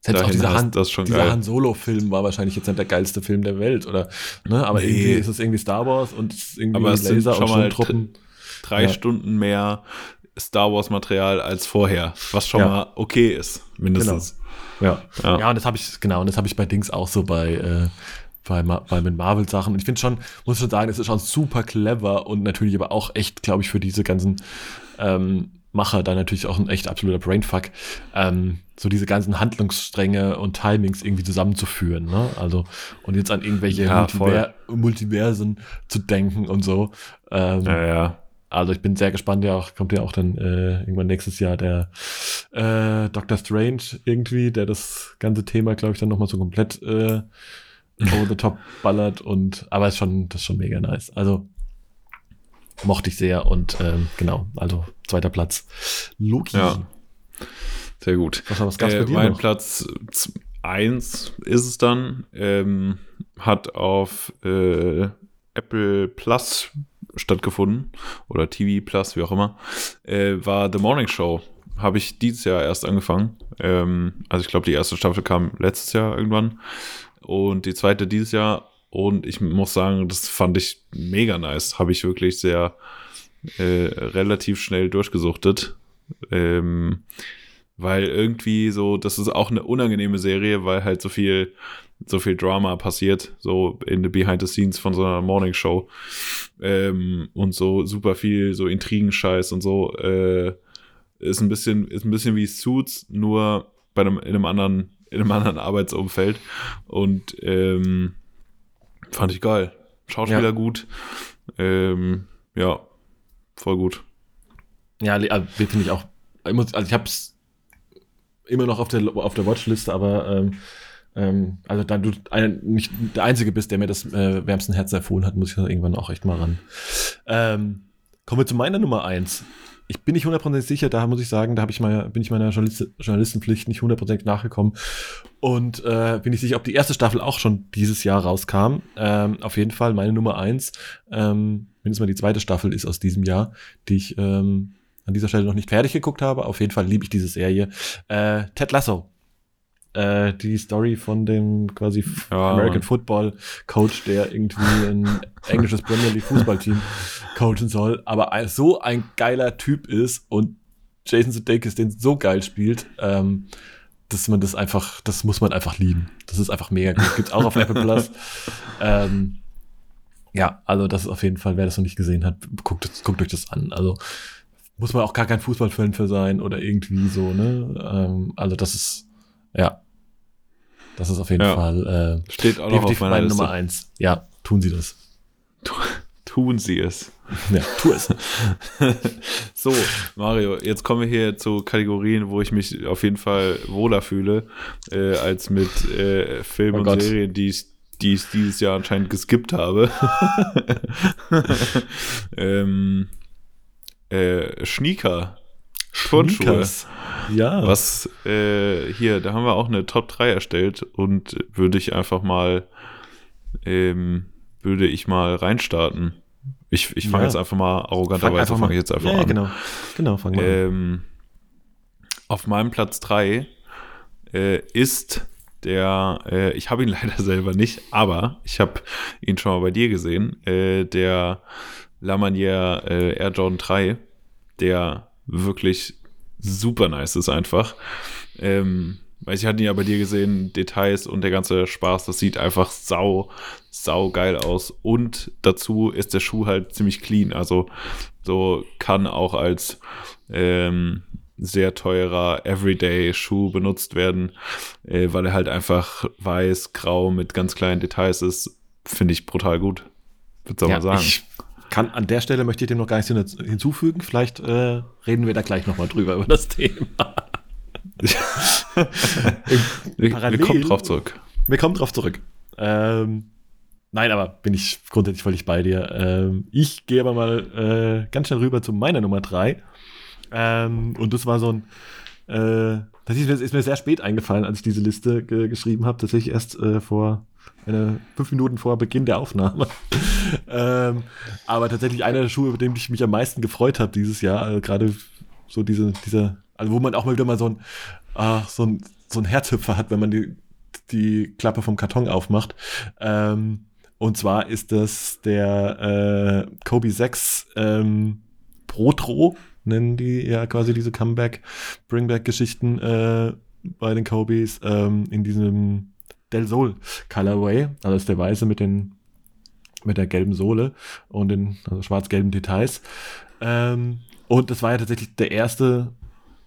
Selbst auch dieser, Han, schon dieser. Han Solo-Film war wahrscheinlich jetzt nicht der geilste Film der Welt, oder? Ne? Aber Nee. irgendwie ist es irgendwie Star Wars und es ist irgendwie Aber es sind Laser schon und mal Truppen. drei Ja. Stunden mehr Star Wars Material als vorher, was schon Ja. mal okay ist, mindestens. Ja. Ja. ja, und das habe ich, genau, und das habe ich bei Dings auch so bei, äh, bei, bei mit Marvel-Sachen. Und ich finde schon, muss schon sagen, es ist schon super clever und natürlich aber auch echt, glaube ich, für diese ganzen ähm, Macher da natürlich auch ein echt absoluter Brainfuck, ähm, so diese ganzen Handlungsstränge und Timings irgendwie zusammenzuführen. Ne? Also, und jetzt an irgendwelche Ja, Multiver Multiversen zu denken und so. Ähm, Ja, ja. Also ich bin sehr gespannt, ja auch, kommt ja auch dann äh, irgendwann nächstes Jahr der äh, Doctor Strange irgendwie, der das ganze Thema, glaube ich, dann nochmal so komplett äh, over the top ballert und aber ist schon, das ist schon mega nice. Also mochte ich sehr und ähm, genau, also zweiter Platz. Loki. Ja. Sehr gut. Was, was gab's Äh, bei dir mein noch? Platz 1 ist es dann. Ähm, hat auf äh, Apple Plus stattgefunden oder TV Plus, wie auch immer. Äh, war The Morning Show. Habe ich dieses Jahr erst angefangen. Ähm, also ich glaube, die erste Staffel kam letztes Jahr irgendwann und die zweite dieses Jahr. Und ich muss sagen, das fand ich mega nice. Habe ich wirklich sehr äh, relativ schnell durchgesuchtet. Ähm, weil irgendwie so, das ist auch eine unangenehme Serie, weil halt so viel, so viel Drama passiert, so in the Behind the Scenes von so einer Morning Show ähm, und so super viel so Intrigenscheiß und so äh, ist ein bisschen, ist ein bisschen wie Suits, nur bei einem, in einem anderen, in einem anderen Arbeitsumfeld und ähm, fand ich geil. Schauspieler ja. gut, ähm, ja, voll gut. Ja, also, finde ich auch. Also ich habe es immer noch auf der, auf der Watchliste, aber ähm, also da du ein, nicht der Einzige bist, der mir das äh, wärmsten Herz erfohlen hat, muss ich da irgendwann auch echt mal ran. Ähm, kommen wir zu meiner Nummer eins. Ich bin nicht hundertprozentig sicher, da muss ich sagen, da ich mal, bin ich meiner Journalist Journalistenpflicht nicht hundertprozentig nachgekommen. Und äh, bin ich sicher, ob die erste Staffel auch schon dieses Jahr rauskam. Ähm, auf jeden Fall meine Nummer eins. Ähm, mindestens mal die zweite Staffel ist aus diesem Jahr, die ich ähm, an dieser Stelle noch nicht fertig geguckt habe. Auf jeden Fall liebe ich diese Serie. Äh, Ted Lasso. Äh, die Story von dem quasi ja, American Football Coach, der irgendwie ein englisches Premier League Fußballteam coachen soll, aber so ein geiler Typ ist und Jason Sudeikis den so geil spielt, ähm, dass man das einfach, das muss man einfach lieben. Das ist einfach mega gut. Gibt's auch auf Apple Plus. Ähm, ja, also das ist auf jeden Fall, wer das noch nicht gesehen hat, guckt, guckt euch das an. Also muss man auch gar kein Fußballfan für sein oder irgendwie so, ne? Ähm, also das ist, ja. Das ist auf jeden ja. Fall äh, Steht auch noch auf meiner Liste. Nummer eins. Ja, tun Sie das. Tun Sie es. Ja, tu es. so, Mario, jetzt kommen wir hier zu Kategorien, wo ich mich auf jeden Fall wohler fühle, äh, als mit äh, Filmen oh und Gott. Serien, die ich, die ich dieses Jahr anscheinend geskippt habe. ähm, äh, Schnieker. Turnschuhe. Ja. Was, äh, hier, da haben wir auch eine Top 3 erstellt und würde ich einfach mal, ähm, würde ich mal reinstarten. Ich, ich fange ja. jetzt einfach mal arroganterweise, fange ich jetzt einfach ja, an. genau. Genau, fangen wir ähm, Auf meinem Platz 3 äh, ist der, äh, ich habe ihn leider selber nicht, aber ich habe ihn schon mal bei dir gesehen, äh, der La Manière äh, Air Jordan 3, der wirklich super nice ist einfach. Ähm, weil ich hatte ja bei dir gesehen, Details und der ganze Spaß, das sieht einfach sau, sau geil aus. Und dazu ist der Schuh halt ziemlich clean. Also so kann auch als ähm, sehr teurer Everyday-Schuh benutzt werden, äh, weil er halt einfach weiß, grau mit ganz kleinen Details ist. Finde ich brutal gut. Würde ich ja, mal sagen. Ich kann an der Stelle möchte ich dem noch gar nichts hinzufügen. Vielleicht äh, reden wir da gleich nochmal drüber über das Thema. wir, wir, kommen drauf zurück. Wir kommen drauf zurück. Ähm, nein, aber bin ich grundsätzlich völlig bei dir. Ähm, ich gehe aber mal äh, ganz schnell rüber zu meiner Nummer 3. Ähm, und das war so ein. Äh, das ist, ist, mir sehr spät eingefallen, als ich diese Liste geschrieben habe. Tatsächlich erst äh, vor eine, fünf Minuten vor Beginn der Aufnahme. Ähm, aber tatsächlich einer der Schuhe, über den ich mich am meisten gefreut habe dieses Jahr, also gerade so diese, dieser, also wo man auch mal wieder mal so ein, ach, so ein, so ein Herzhüpfer hat, wenn man die, die Klappe vom Karton aufmacht. Ähm, und zwar ist das der äh, Kobe 6 ähm, Protro, nennen die ja quasi diese Comeback, Bringback-Geschichten äh, bei den Kobes ähm, in diesem Del Sol Colorway. Also ist der weiße mit den mit der gelben Sohle und den also schwarz-gelben Details. Ähm, und das war ja tatsächlich der erste,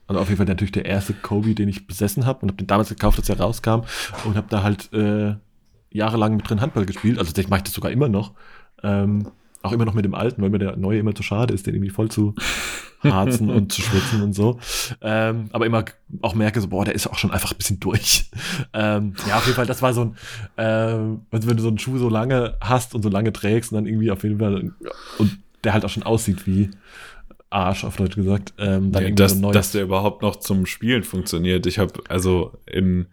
also auf jeden Fall natürlich der erste Kobe, den ich besessen habe und habe den damals gekauft, als er rauskam und habe da halt äh, jahrelang mit drin Handball gespielt. Also ich mache das sogar immer noch. Ähm, auch immer noch mit dem alten, weil mir der neue immer zu schade ist, den irgendwie voll zu harzen und zu schwitzen und so. Ähm, aber immer auch merke so, boah, der ist auch schon einfach ein bisschen durch. Ähm, ja, auf jeden Fall, das war so ein, äh, also wenn du so einen Schuh so lange hast und so lange trägst und dann irgendwie auf jeden Fall, und der halt auch schon aussieht wie Arsch, auf Deutsch gesagt, ähm, dann ja, dass, so dass der überhaupt noch zum Spielen funktioniert. Ich habe, also in,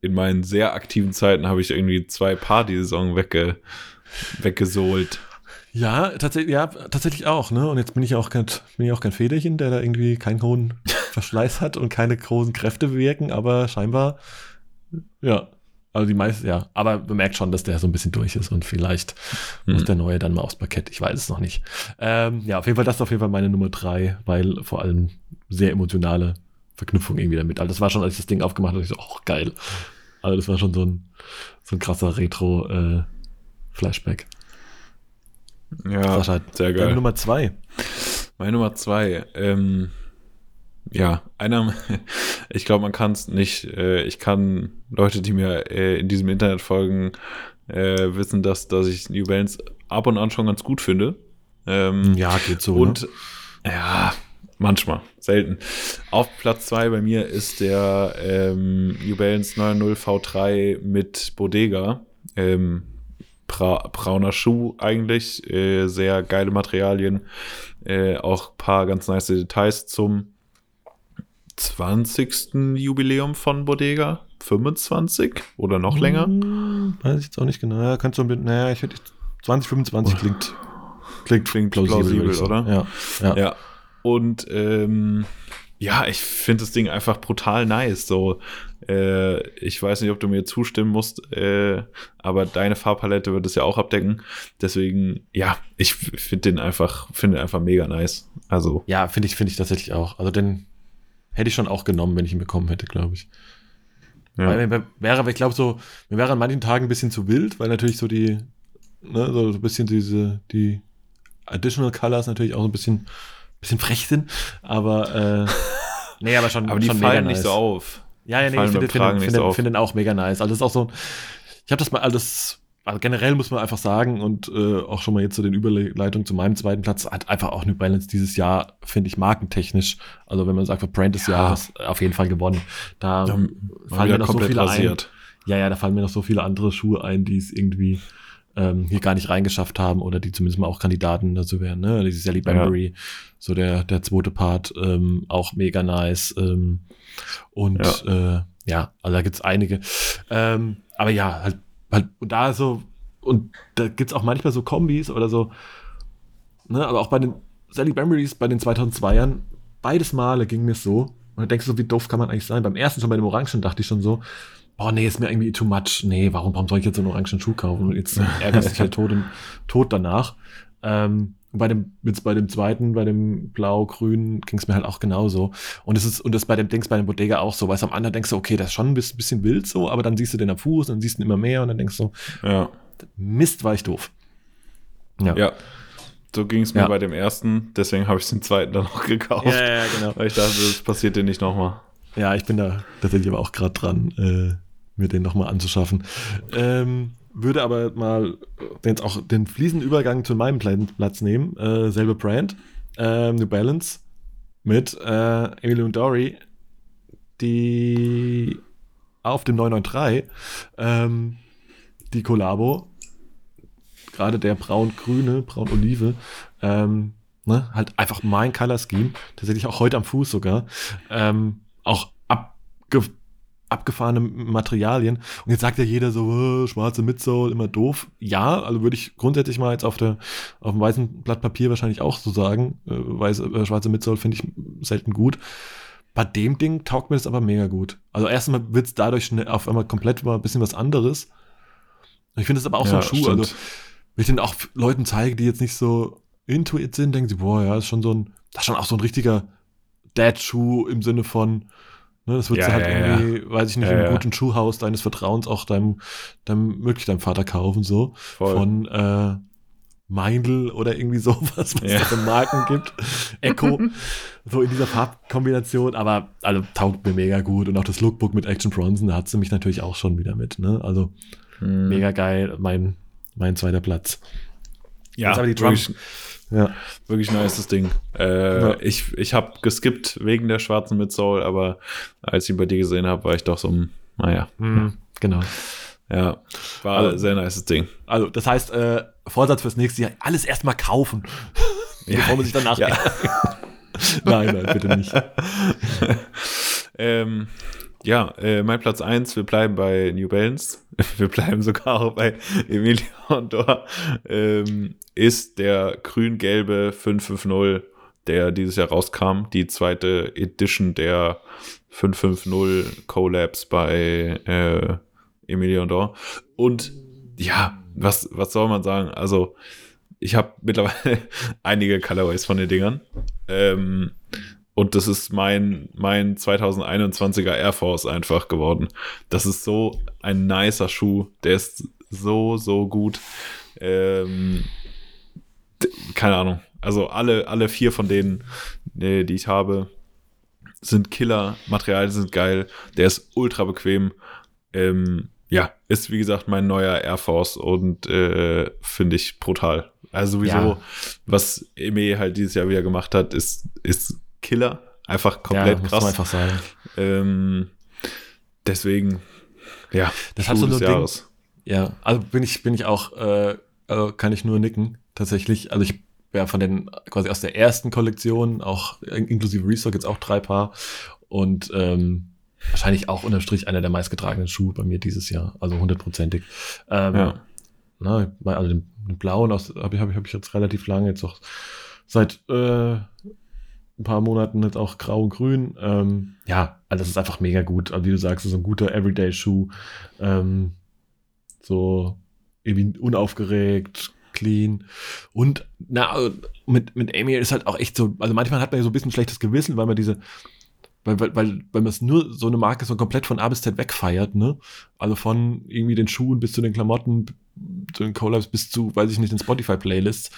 in meinen sehr aktiven Zeiten habe ich irgendwie zwei Paar die Saison wegge, weggesohlt. Ja, tatsächlich, ja, tatsächlich auch, ne? Und jetzt bin ich auch kein, bin ich auch kein Federchen, der da irgendwie keinen hohen Verschleiß hat und keine großen Kräfte wirken, aber scheinbar, ja. Also die meisten, ja. Aber man merkt schon, dass der so ein bisschen durch ist und vielleicht hm. muss der neue dann mal aufs Parkett. Ich weiß es noch nicht. Ähm, ja, auf jeden Fall, das ist auf jeden Fall meine Nummer drei, weil vor allem sehr emotionale Verknüpfung irgendwie damit. Also das war schon, als ich das Ding aufgemacht habe, ich so, oh, geil. Also das war schon so ein, so ein krasser Retro-Flashback. Äh, ja, Sascha, sehr geil. Nummer zwei. Meine Nummer zwei. Ähm, ja, einer, ich glaube, man kann es nicht, äh, ich kann Leute, die mir äh, in diesem Internet folgen, äh, wissen, dass, dass ich New Balance ab und an schon ganz gut finde. Ähm, ja, geht so. Und ne? ja, manchmal, selten. Auf Platz 2 bei mir ist der ähm, New Balance 90 V3 mit Bodega. Ähm, bra brauner Schuh eigentlich, äh, sehr geile Materialien, äh, auch paar ganz nice Details zum 20. Jubiläum von Bodega. 25 oder noch länger? Hm, weiß ich jetzt auch nicht genau. Ja, kannst du mit, naja, ich hätte 2025 klingt, klingt, klingt plausibel, plausibel oder? Ja, ja. ja. Und ähm, ja, ich finde das Ding einfach brutal nice. So, äh, ich weiß nicht, ob du mir zustimmen musst, äh, aber deine Farbpalette wird es ja auch abdecken. Deswegen, ja, ich finde den einfach, finde einfach mega nice. Also ja, finde ich, finde ich tatsächlich auch. Also den hätte ich schon auch genommen, wenn ich ihn bekommen hätte, glaube ich. Ja. Weil, wäre, ich glaube so, mir wäre an manchen Tagen ein bisschen zu wild, weil natürlich so die, ne, so ein bisschen diese, die Additional Colors natürlich auch so ein bisschen bisschen frech sind, aber äh, nee, aber schon, aber die schon fallen nicht nice. so auf. Ja, ja, nee, ich finde find, find, so find den auch mega nice. Also das ist auch so, ich habe das mal alles, also generell muss man einfach sagen und äh, auch schon mal jetzt zu so den Überleitungen zu meinem zweiten Platz, hat einfach auch New Balance dieses Jahr, finde ich, markentechnisch, also wenn man sagt, für Brand des ja. Jahres, auf jeden Fall gewonnen. Da ja, fallen mir noch so viele rasiert. ein. Ja, ja, da fallen mir noch so viele andere Schuhe ein, die es irgendwie ähm, hier gar nicht reingeschafft haben oder die zumindest mal auch Kandidaten dazu wären. Ne? Dieses Sally Bambury, ja. so der, der zweite Part, ähm, auch mega nice. Ähm, und ja. Äh, ja, also da gibt's einige. Ähm, aber ja, halt, halt, und da so, und da gibt's auch manchmal so Kombis oder so, ne, aber auch bei den Sally Bamburys, bei den 2002ern, beides Male ging mir so. Und da denkst du so, wie doof kann man eigentlich sein? Beim ersten schon bei dem Orangen dachte ich schon so, oh nee, ist mir irgendwie too much. Nee, warum, warum soll ich jetzt so einen orangen Schuh kaufen? Und jetzt ärgerst du dich halt tot, tot danach. Ähm, bei dem, jetzt bei dem zweiten, bei dem blau-grün, ging es mir halt auch genauso. Und es ist, und das bei dem Dings, bei dem Bodega auch so, weißt du, am anderen denkst du, okay, das ist schon ein bisschen, bisschen wild so, aber dann siehst du den am Fuß und dann siehst du ihn immer mehr und dann denkst du, ja. Mist, war ich doof. Ja. ja. So ging es mir ja. bei dem ersten, deswegen habe ich den zweiten dann auch gekauft. Ja, ja, genau. Weil ich dachte, das passiert dir nicht nochmal. Ja, ich bin da tatsächlich aber auch gerade dran, äh, mir den nochmal anzuschaffen. Ähm, würde aber mal jetzt auch den fließenden Übergang zu meinem Platz nehmen. Äh, selbe Brand, äh, New Balance mit äh, Emily und Dory, die auf dem 993 ähm, die Kollabo, gerade der braun-grüne, braun-olive, ähm, ne, halt einfach mein Color Scheme, tatsächlich auch heute am Fuß sogar, ähm, auch abge abgefahrene Materialien. Und jetzt sagt ja jeder so, äh, schwarze Midsole, immer doof. Ja, also würde ich grundsätzlich mal jetzt auf, der, auf dem weißen Blatt Papier wahrscheinlich auch so sagen. Äh, weiß, äh, schwarze Midsole finde ich selten gut. Bei dem Ding taugt mir das aber mega gut. Also erstmal wird es dadurch schnell auf einmal komplett mal ein bisschen was anderes. Ich finde es aber auch ja, so ein Schuh. Stimmt. Also, wenn ich den auch Leuten zeige, die jetzt nicht so into it sind, denken sie, boah, ja, ist schon so ein, das ist schon auch so ein richtiger Dad-Schuh im Sinne von, Ne, das würdest ja, du halt ja, irgendwie, ja. weiß ich nicht, in einem guten Schuhhaus deines Vertrauens auch deinem, deinem, möglich deinem Vater kaufen, so. Voll. Von äh, Meindl oder irgendwie sowas, was es da für Marken gibt. Echo, so in dieser Farbkombination, aber also taugt mir mega gut. Und auch das Lookbook mit Action Bronson, da hat sie mich natürlich auch schon wieder mit. Ne? Also hm. mega geil, mein, mein zweiter Platz. Ja, aber die Drums, ja. Wirklich nice, das Ding. Äh, ja. Ich, ich habe geskippt wegen der schwarzen Midsole, aber als ich ihn bei dir gesehen habe, war ich doch so, naja. Mhm, genau. Ja, war also, sehr nice Ding. Also, das heißt, äh, Vorsatz fürs nächste Jahr, alles erstmal kaufen. Ja. Bevor man sich danach. Ja. nein, nein, bitte nicht. ähm, ja, äh, mein Platz 1, wir bleiben bei New Balance. Wir bleiben sogar auch bei Emilio Ondor. Ähm, ist der grün-gelbe 550, der dieses Jahr rauskam. Die zweite Edition der 550 Collabs bei äh, Emilio Ondor. Und ja, was, was soll man sagen? Also, ich habe mittlerweile einige Colorways von den Dingern. Ähm, und das ist mein, mein 2021er Air Force einfach geworden. Das ist so ein nicer Schuh. Der ist so, so gut. Ähm, keine Ahnung. Also alle, alle vier von denen, äh, die ich habe, sind Killer. Materialien sind geil. Der ist ultra bequem. Ähm, ja, ist wie gesagt mein neuer Air Force und äh, finde ich brutal. Also sowieso, ja. was Eme halt dieses Jahr wieder gemacht hat, ist, ist Killer. Einfach komplett ja, krass. Muss man einfach sagen. Ähm, deswegen, ja, das hat so ein Ding. Ja, also bin ich, bin ich auch, äh, also kann ich nur nicken, tatsächlich. Also ich wäre von den, quasi aus der ersten Kollektion, auch inklusive Restock jetzt auch drei Paar. Und ähm, wahrscheinlich auch unterm Strich einer der meistgetragenen Schuhe bei mir dieses Jahr. Also hundertprozentig. Ähm, ja. Na, also den, den blauen habe ich, hab ich, hab ich jetzt relativ lange, jetzt auch seit äh, ein paar Monaten jetzt auch grau und grün. Ähm, ja, also das ist einfach mega gut. Also wie du sagst, so ein guter Everyday-Schuh. Ähm, so irgendwie unaufgeregt, clean. Und na, mit, mit Amy ist halt auch echt so, also manchmal hat man ja so ein bisschen schlechtes Gewissen, weil man diese, weil, weil, weil, weil man es nur so eine Marke so komplett von A bis Z wegfeiert, ne? Also von irgendwie den Schuhen bis zu den Klamotten, zu den Collabs bis zu, weiß ich nicht, den Spotify-Playlists.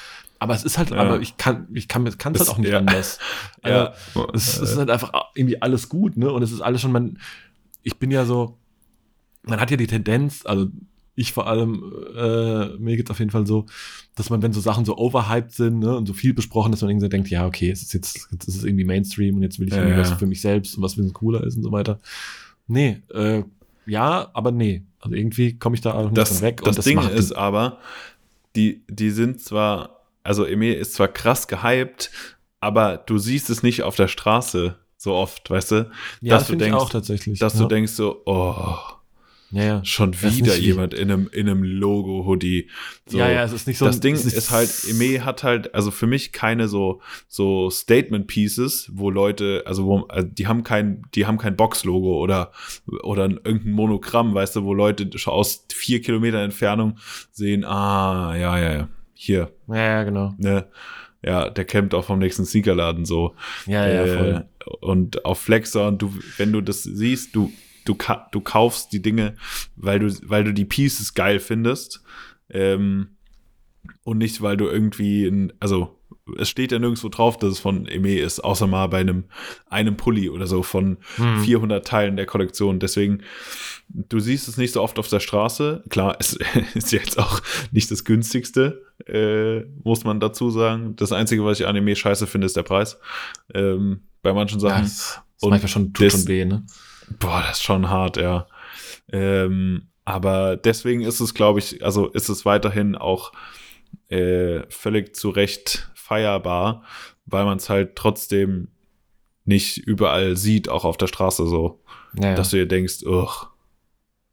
Aber es ist halt, ja. aber ich kann, ich kann, kann es halt auch nicht ja. anders. Also, ja. es, es, ist halt einfach irgendwie alles gut, ne? Und es ist alles schon, man, ich bin ja so, man hat ja die Tendenz, also ich vor allem, äh, mir geht's auf jeden Fall so, dass man, wenn so Sachen so overhyped sind ne, und so viel besprochen, dass man irgendwie denkt, ja, okay, es ist jetzt, jetzt ist es irgendwie Mainstream und jetzt will ich irgendwie was für mich selbst und was für cooler ist und so weiter. Nee, äh, ja, aber nee. Also irgendwie komme ich da auch nicht das, weg. Das, das Ding ist aber, die, die sind zwar, also Emil ist zwar krass gehypt, aber du siehst es nicht auf der Straße so oft, weißt du? Ja, dass das du denkst, auch tatsächlich. Dass ja. du denkst so, oh, ja, ja. Schon wieder jemand in einem, in einem Logo-Hoodie. So, ja, ja, es ist nicht so. Das Ding ist, ist halt, Eme hat halt, also für mich keine so, so Statement-Pieces, wo Leute, also wo, also die haben kein, die haben kein Box-Logo oder, oder irgendein Monogramm, weißt du, wo Leute schon aus vier Kilometer Entfernung sehen, ah, ja, ja, ja, hier. Ja, ja, genau. Ne? Ja, der campt auch vom nächsten Sneakerladen so. Ja, ja, äh, voll. Und auf Flexer und du, wenn du das siehst, du, du, du kaufst die Dinge, weil du, weil du die Pieces geil findest. Ähm, und nicht, weil du irgendwie, in, also es steht ja nirgendwo drauf, dass es von Eme ist, außer mal bei einem, einem Pulli oder so von hm. 400 Teilen der Kollektion. Deswegen, du siehst es nicht so oft auf der Straße. Klar, es ist jetzt auch nicht das günstigste, äh, muss man dazu sagen. Das Einzige, was ich Anime scheiße finde, ist der Preis. Ähm, bei manchen Sachen. das, das manchmal schon, tut schon weh, ne? Boah, das ist schon hart, ja. Ähm, aber deswegen ist es, glaube ich, also ist es weiterhin auch äh, völlig zu Recht feierbar, weil man es halt trotzdem nicht überall sieht, auch auf der Straße so. Ja, dass du dir denkst, ugh.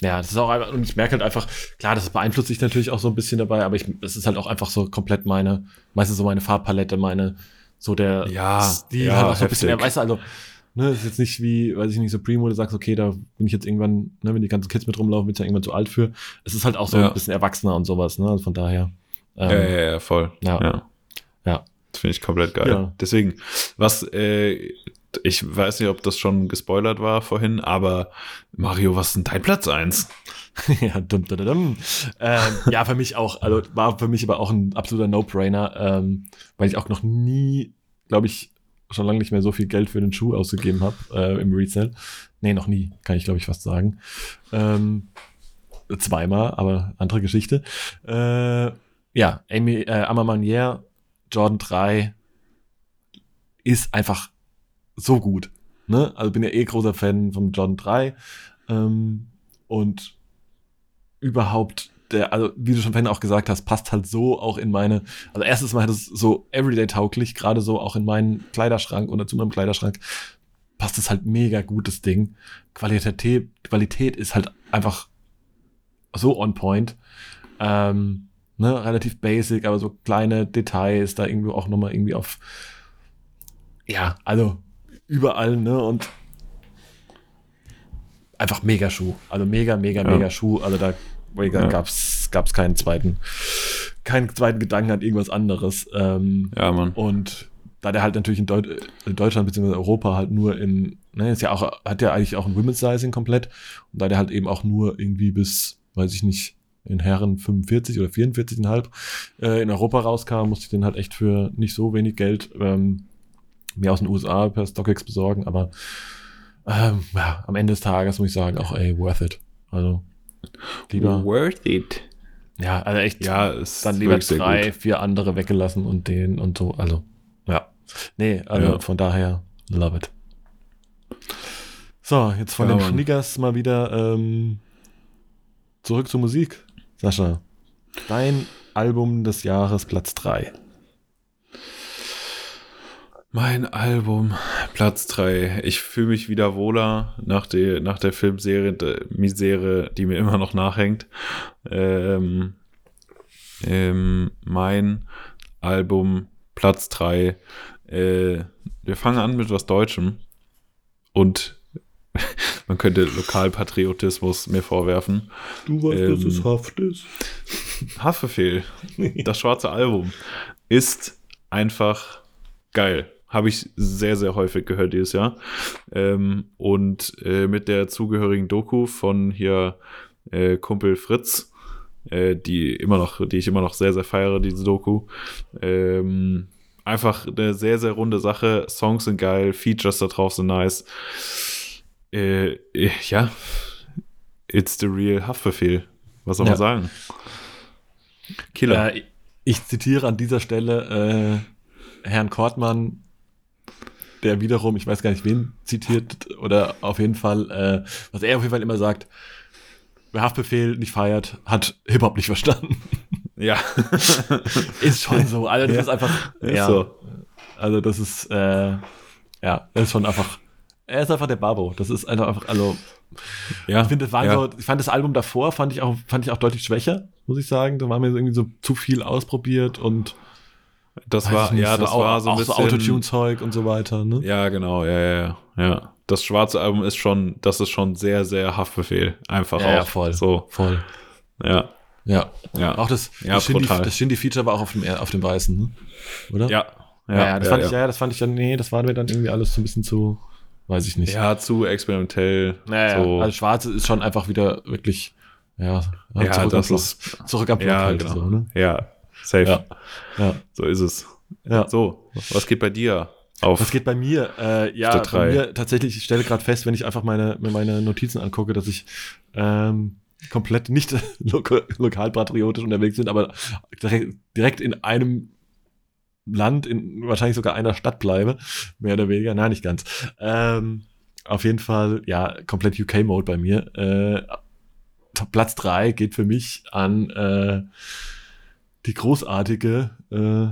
Ja, das ist auch einfach, und ich merke halt einfach, klar, das beeinflusst sich natürlich auch so ein bisschen dabei, aber ich, das ist halt auch einfach so komplett meine, meistens so meine Farbpalette, meine, so der ja, Stil ja, halt auch so ein bisschen, weißt du, also, Ne, ist jetzt nicht wie, weiß ich nicht, Supreme, wo du sagst, okay, da bin ich jetzt irgendwann, ne, wenn die ganzen Kids mit rumlaufen, bin ich ja irgendwann zu alt für. Es ist halt auch so ja. ein bisschen erwachsener und sowas, ne? Also von daher. Ähm, ja, ja, ja, voll. Ja. Ja. Ja. Das finde ich komplett geil. Ja. Deswegen, was, äh, ich weiß nicht, ob das schon gespoilert war vorhin, aber Mario, was ist denn dein Platz 1? ja, dum, dum, dum. Ähm, ja, für mich auch, also war für mich aber auch ein absoluter No-Brainer, ähm, weil ich auch noch nie, glaube ich, schon lange nicht mehr so viel Geld für den Schuh ausgegeben habe äh, im Resell. Nee, noch nie, kann ich glaube ich fast sagen. Ähm, zweimal, aber andere Geschichte. Äh, ja, Amy, äh, Amamanier, Jordan 3 ist einfach so gut. Ne? Also bin ja eh großer Fan von Jordan 3 ähm, und überhaupt der, also wie du schon vorhin auch gesagt hast, passt halt so auch in meine, also erstens mal hat es so everyday-tauglich, gerade so auch in meinen Kleiderschrank oder zu meinem Kleiderschrank, passt es halt mega gut, das Ding. Qualität, Qualität ist halt einfach so on point. Ähm, ne, relativ basic, aber so kleine Details, da irgendwie auch nochmal irgendwie auf, ja, also überall, ne, und einfach mega Schuh. Also mega, mega, ja. mega Schuh. Also da ja. gab es keinen zweiten, keinen zweiten Gedanken an irgendwas anderes. Ähm, ja, Mann. Und da der halt natürlich in, Deut in Deutschland bzw. Europa halt nur in, ne, ist ja auch, hat ja eigentlich auch ein Women's Sizing komplett. Und da der halt eben auch nur irgendwie bis, weiß ich nicht, in Herren 45 oder 44,5 äh, in Europa rauskam, musste ich den halt echt für nicht so wenig Geld ähm, mir aus den USA per StockX besorgen. Aber ähm, ja, am Ende des Tages muss ich sagen, auch ey, worth it. Also lieber. Worth it. Ja, also echt. Ja, dann lieber drei, vier andere weggelassen und den und so. Also, ja. Nee, also Ja. von daher, love it. So, jetzt von Ja, den. Schnickers mal wieder ähm, zurück zur Musik. Sascha, dein Album des Jahres, Platz 3. Mein Album, Platz 3. Ich fühle mich wieder wohler nach der, nach der Filmserie, der Misere, die mir immer noch nachhängt. Ähm, ähm, mein Album, Platz 3. Äh, wir fangen an mit was Deutschem. Und man könnte Lokalpatriotismus mir vorwerfen. Du weißt, dass es Haft ist. Haftbefehl, das schwarze Album, ist einfach geil. Habe ich sehr, sehr häufig gehört dieses Jahr. Ähm, und äh, mit der zugehörigen Doku von hier äh, Kumpel Fritz, äh, die immer noch, die ich immer noch sehr, sehr feiere, diese Doku. Ähm, einfach eine sehr, sehr runde Sache. Songs sind geil, Features da drauf sind nice. Äh, äh, ja, it's the real Haftbefehl. Was soll Ja. man sagen? Killer. Äh, ich zitiere an dieser Stelle äh, Herrn Kortmann, der wiederum, ich weiß gar nicht wen zitiert, oder auf jeden Fall, äh, was er auf jeden Fall immer sagt, wer Haftbefehl nicht feiert, hat Hip-Hop nicht verstanden. ja. ist schon so. Also das Ja. ist einfach, Ist ja, so. also das ist, äh, ja, das ist schon einfach, er ist einfach der Babo. Das ist einfach, also, Ja. ich finde, das waren ja. so, ich fand das Album davor, fand ich auch, fand ich auch deutlich schwächer, muss ich sagen. Da war mir irgendwie so zu viel ausprobiert und das war, ich nicht, ja, das au- war so ein auch bisschen. so Autotune-Zeug und so weiter, ne? Ja, genau, ja, ja, ja, ja. Das schwarze Album ist schon, das ist schon sehr, sehr Haftbefehl. Einfach Ja, ja, auch. voll. So, Voll. ja, Ja. ja. Auch das, Ja, das Shindy- das Shindy-Feature war auch auf dem, auf dem Weißen, ne? Oder? ja. Ja, ja, das fand ich, ja, das fand ich dann, nee, das war mir dann irgendwie alles so ein bisschen zu, weiß ich nicht. Ja, zu experimentell. Naja, so. also Schwarze ist schon einfach wieder wirklich, ja, Ja, zurück, das am ist- zurück am Block ja, halt genau. so, ne? Ja, safe. Ja. Ja. So ist es. Ja. So, was geht bei dir auf? Was geht bei mir? Äh, ja, bei mir tatsächlich, ich stelle gerade fest, wenn ich einfach meine, mir meine Notizen angucke, dass ich ähm, komplett nicht loka lokalpatriotisch unterwegs bin, aber direkt, direkt in einem Land, in wahrscheinlich sogar einer Stadt bleibe, mehr oder weniger, nein, nicht ganz. Ähm, auf jeden Fall, ja, komplett UK-Mode bei mir. Äh, Platz drei geht für mich an äh, die großartige, äh,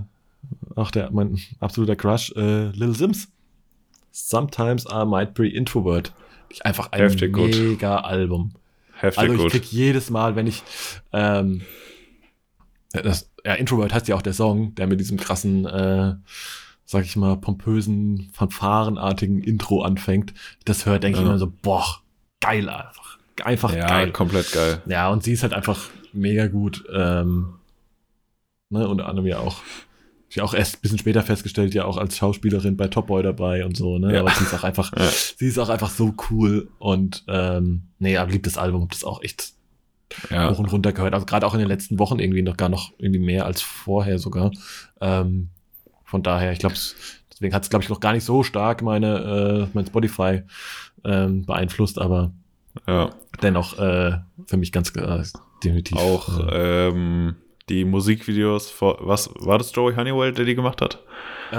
ach, der, mein absoluter Crush, äh, Little Sims. Sometimes I might be introvert. Einfach ein Heftig gut. mega Album. Heftig Also ich gut. krieg jedes Mal, wenn ich ähm, das, ja, Introvert heißt ja auch der Song, der mit diesem krassen, äh, sag ich mal, pompösen, fanfarenartigen Intro anfängt. Das hört, denke ich Ja. immer so, boah, geil einfach. Einfach ja, geil. komplett geil. Ja, und sie ist halt einfach mega gut. Ähm, ne, unter anderem ja auch, ich auch erst ein bisschen später festgestellt, ja auch als Schauspielerin bei Top Boy dabei und so, ne? Ja. Aber sie ist auch einfach, Ja. sie ist auch einfach so cool und ähm, nee, aber liebt das Album, das auch echt Ja. hoch und runter gehört. Also gerade auch in den letzten Wochen irgendwie noch gar noch irgendwie mehr als vorher sogar. Ähm, von daher, ich glaube, deswegen hat es, glaube ich, noch gar nicht so stark meine, äh, mein Spotify ähm, beeinflusst, aber ja. dennoch äh, für mich ganz äh, definitiv. Auch Äh, ähm, die Musikvideos, vor, was war das Joey Honeywell, der die gemacht hat? äh,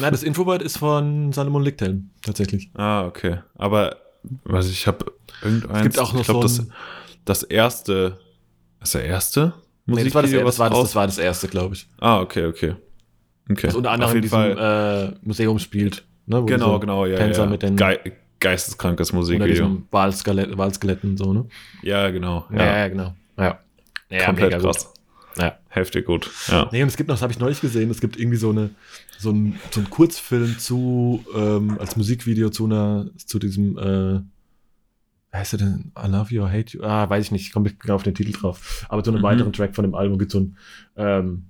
na, das Infobird ist von Salomon Lichthelm, tatsächlich. Ah, okay. Aber was ich habe irgendeins. Es gibt auch noch ich glaube, so ein- das erste. Ist der erste Nee, das, war das, Musikvideo, das, war das, das war das erste, glaube ich. Ah, okay, okay. Okay. Das unter anderem in diesem äh, Museum spielt. Ne, genau, genau, ja. Tänzer ja. mit den Ge geisteskrankes Musikvideo. diesem Walskelett, Walskeletten so, ne? Ja, genau. Ja, Ja, ja genau. Ja. ja komplett krass. Ja. Heftig gut. Ja. Nee, und es gibt noch, das habe ich neulich gesehen, es gibt irgendwie so eine so ein, so ein Kurzfilm zu ähm, als Musikvideo zu einer zu diesem äh, heißt der denn? I love you or hate you? Ah, weiß ich nicht, ich komme nicht genau auf den Titel drauf. Aber zu einem Mhm. weiteren Track von dem Album gibt so ein ähm,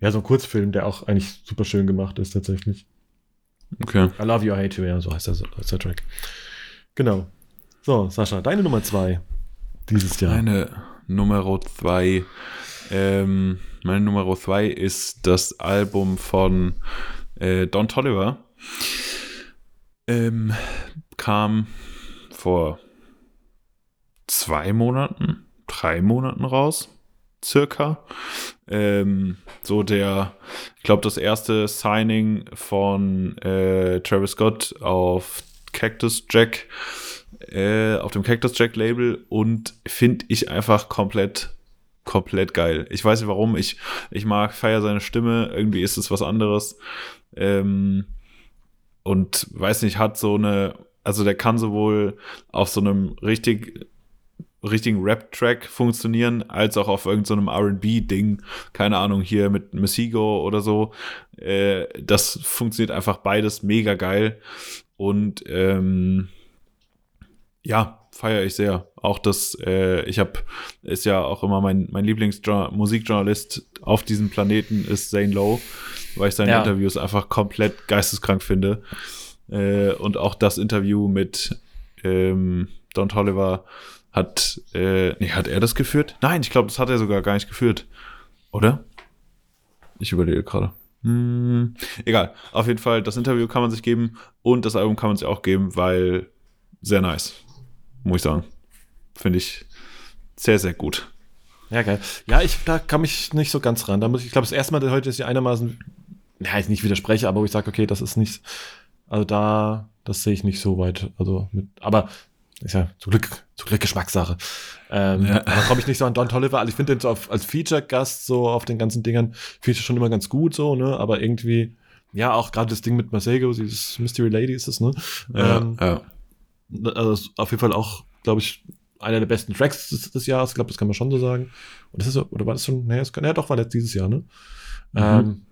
ja so ein Kurzfilm, der auch eigentlich super schön gemacht ist tatsächlich. Okay. I love you, I hate you, ja, so heißt der, so heißt der Track. Genau. So, Sascha, deine Nummer zwei dieses Jahr. Meine Nummer zwei, ähm, meine Nummer zwei ist das Album von äh, Don Tolliver. Ähm, kam vor zwei Monaten, drei Monaten raus, circa. Ähm, so der, ich glaube, das erste Signing von äh, Travis Scott auf Cactus Jack, äh, auf dem Cactus Jack Label und finde ich einfach komplett, komplett geil. Ich weiß nicht warum, ich, ich mag, feier seine Stimme, irgendwie ist es was anderes. Ähm, und weiß nicht, hat so eine, also der kann sowohl auf so einem richtig richtigen Rap-Track funktionieren, als auch auf irgendeinem so RB-Ding. Keine Ahnung, hier mit Messigo oder so. Äh, das funktioniert einfach beides mega geil. Und ähm, ja, feiere ich sehr. Auch das, äh, ich habe, ist ja auch immer mein, mein Lieblingsmusikjournalist auf diesem Planeten ist Zane Lowe, weil ich seine ja. Interviews einfach komplett geisteskrank finde. Äh, und auch das Interview mit ähm, Don Tolliver hat, äh, nee, hat er das geführt? Nein, ich glaube, das hat er sogar gar nicht geführt. Oder? Ich überlege gerade. Hm, egal. Auf jeden Fall, das Interview kann man sich geben und das Album kann man sich auch geben, weil sehr nice. Muss ich sagen. Finde ich sehr, sehr gut. Ja, geil. Ja, ich, da kam ich nicht so ganz ran. Da muss ich, ich glaube, das erste Mal heute ist ja einigermaßen, ja, ich nicht widerspreche, aber wo ich sage, okay, das ist nicht, also da, das sehe ich nicht so weit. Also mit, aber ist ja zum Glück, zum Glück Geschmackssache. Ähm, ja. Aber komme ich nicht so an Don Tolliver. Also ich finde den so auf, als Feature-Gast so auf den ganzen Dingern, Feature schon immer ganz gut so, ne? Aber irgendwie, ja, auch gerade das Ding mit Masego, dieses Mystery Lady ist es, ne? Ja, ähm, ja. Also auf jeden Fall auch, glaube ich, einer der besten Tracks des, des Jahres. Ich glaube, das kann man schon so sagen. Und das ist, oder war das schon, naja, nee, ja, doch, war das dieses Jahr, ne? Mhm. Ähm,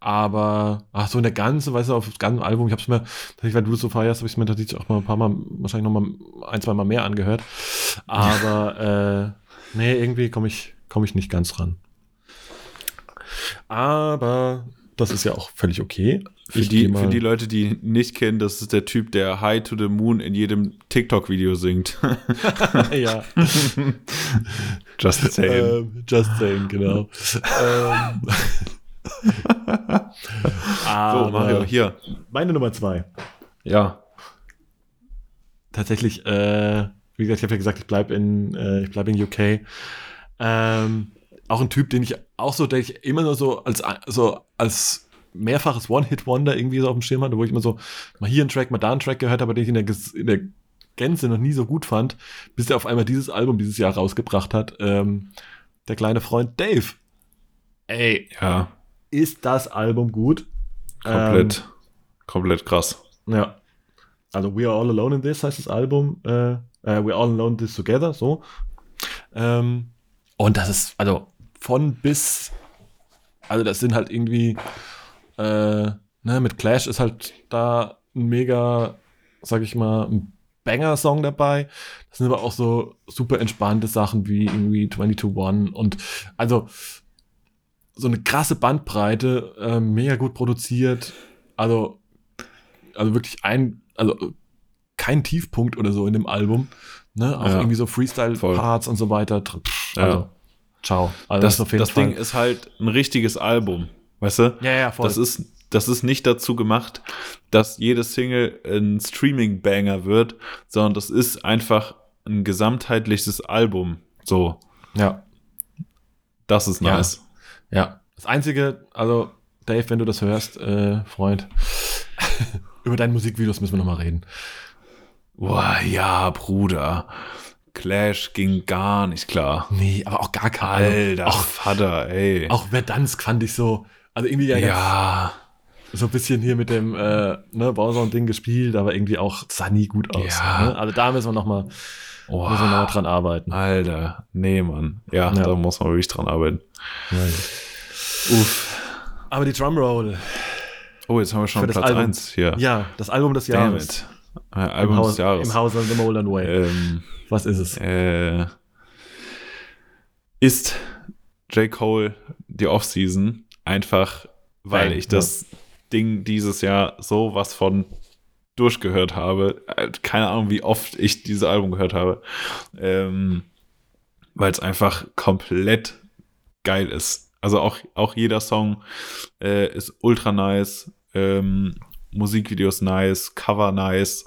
aber, ach so, in der ganzen, weißt du, auf das ganze Album, ich hab's mir, tatsächlich, weil du das so feierst, habe ich mir tatsächlich auch mal ein paar Mal, wahrscheinlich noch mal ein, zwei Mal mehr angehört. Aber, äh, nee, irgendwie komme ich, komm ich nicht ganz ran. Aber das ist ja auch völlig okay. Für die, für die Leute, die nicht kennen, das ist der Typ, der High to the Moon in jedem TikTok-Video singt. ja. Just saying. Ähm, just saying, genau. ähm, so, Mario, hier. Meine Nummer zwei. Ja. Tatsächlich, äh, wie gesagt, ich habe ja gesagt, ich bleibe in, äh, ich bleib in UK. Ähm, auch ein Typ, den ich auch so, der ich immer nur so als, so als mehrfaches One-Hit-Wonder irgendwie so auf dem Schirm hatte, wo ich immer so mal hier einen Track, mal da einen Track gehört habe, den ich in der, in der Gänze noch nie so gut fand, bis er auf einmal dieses Album dieses Jahr rausgebracht hat. Ähm, der kleine Freund Dave. Ey, ja ist das Album gut. Komplett, ähm, komplett krass. Ja. Also We Are All Alone in This heißt das Album. Äh, äh, We Are All Alone in This Together, so. Ähm, und das ist, also von bis, also das sind halt irgendwie, äh, ne, mit Clash ist halt da ein mega, sag ich mal, ein Banger-Song dabei. Das sind aber auch so super entspannte Sachen wie irgendwie 22 One und also so eine krasse Bandbreite, äh, mega gut produziert. Also, also wirklich ein, also kein Tiefpunkt oder so in dem Album. Ne? Auch ja. irgendwie so Freestyle-Parts und so weiter. Also, ja. ciao. Also das, das, das Ding ist halt ein richtiges Album. Weißt du? Ja, ja, voll. Das ist, das ist nicht dazu gemacht, dass jede Single ein Streaming-Banger wird, sondern das ist einfach ein gesamtheitliches Album. So. Ja. Das ist nice. Ja. Ja, das Einzige, also Dave, wenn du das hörst, äh, Freund, über deine Musikvideos müssen wir nochmal reden. Boah, ja, Bruder. Clash ging gar nicht klar. Nee, aber auch gar kein. Alter, auch, Vater, ey. Auch Verdansk fand ich so, also irgendwie ja, ja. so ein bisschen hier mit dem äh, ne, Bowser-Ding gespielt, aber irgendwie auch sah nie gut aus. Ja. Ne? Also da müssen wir nochmal Oh, Müssen wir noch dran arbeiten. Alter, nee, Mann. Ja, ja, da muss man wirklich dran arbeiten. Ja, Uff. Aber die Drumroll. Oh, jetzt haben wir schon Platz 1 hier. Ja, das Album des Jahres. Äh, Album Im des Haus, Jahres. Im Haus of the Molan Way. Ähm, Was ist es? Äh, ist J. Cole die Offseason einfach, weil Bang, ich das Ding dieses Jahr so was von durchgehört habe. Äh, keine Ahnung, wie oft ich dieses Album gehört habe. Ähm, Weil es einfach komplett geil ist. Also auch, auch jeder Song äh, ist ultra nice. Ähm, Musikvideos nice, Cover nice.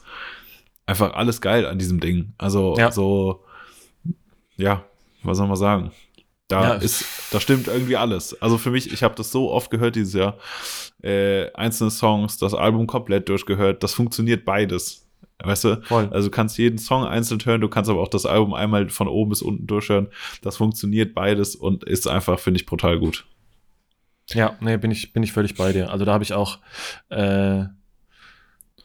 Einfach alles geil an diesem Ding. Also Ja. so, ja, was soll man sagen? Da Ja, ist, da stimmt irgendwie alles. Also für mich, ich habe das so oft gehört dieses Jahr. Äh, einzelne Songs, das Album komplett durchgehört. Das funktioniert beides. Weißt du? Voll. Also du kannst jeden Song einzeln hören, du kannst aber auch das Album einmal von oben bis unten durchhören. Das funktioniert beides und ist einfach, finde ich, brutal gut. Ja, nee, bin ich, bin ich völlig bei dir. Also da habe ich auch, äh,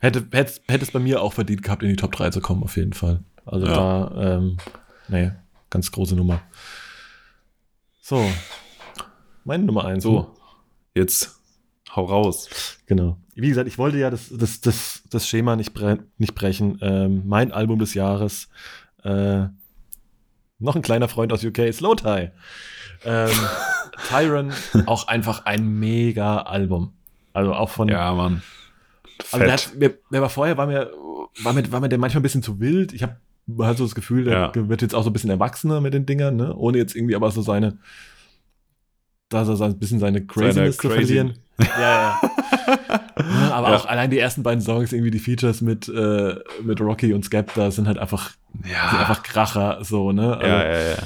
hätte, hätte, hätte es bei mir auch verdient gehabt, in die Top 3 zu kommen, auf jeden Fall. Also Ja. da, ähm, nee, ganz große Nummer. So. Meine Nummer 1. So, jetzt hau raus. Genau. Wie gesagt, ich wollte ja das, das, das, das Schema nicht, bre nicht brechen. Ähm, mein Album des Jahres, äh, noch ein kleiner Freund aus UK, Slow Tie. Ähm, Tyron, auch einfach ein mega Album. Also auch von. Ja, Mann. also der, hat, mir, der war vorher, war mir, war mir, war mir der manchmal ein bisschen zu wild. Ich habe halt so das Gefühl, der Ja. wird jetzt auch so ein bisschen erwachsener mit den Dingern, ne? ohne jetzt irgendwie aber so seine, da so ein bisschen seine Craziness zu crazy- verlieren. Ja, ja. Aber Ja. auch allein die ersten beiden Songs, irgendwie die Features mit, äh, mit Rocky und Skepta sind halt einfach, sind ja. einfach Kracher, so, ne? Also, ja, ja, ja.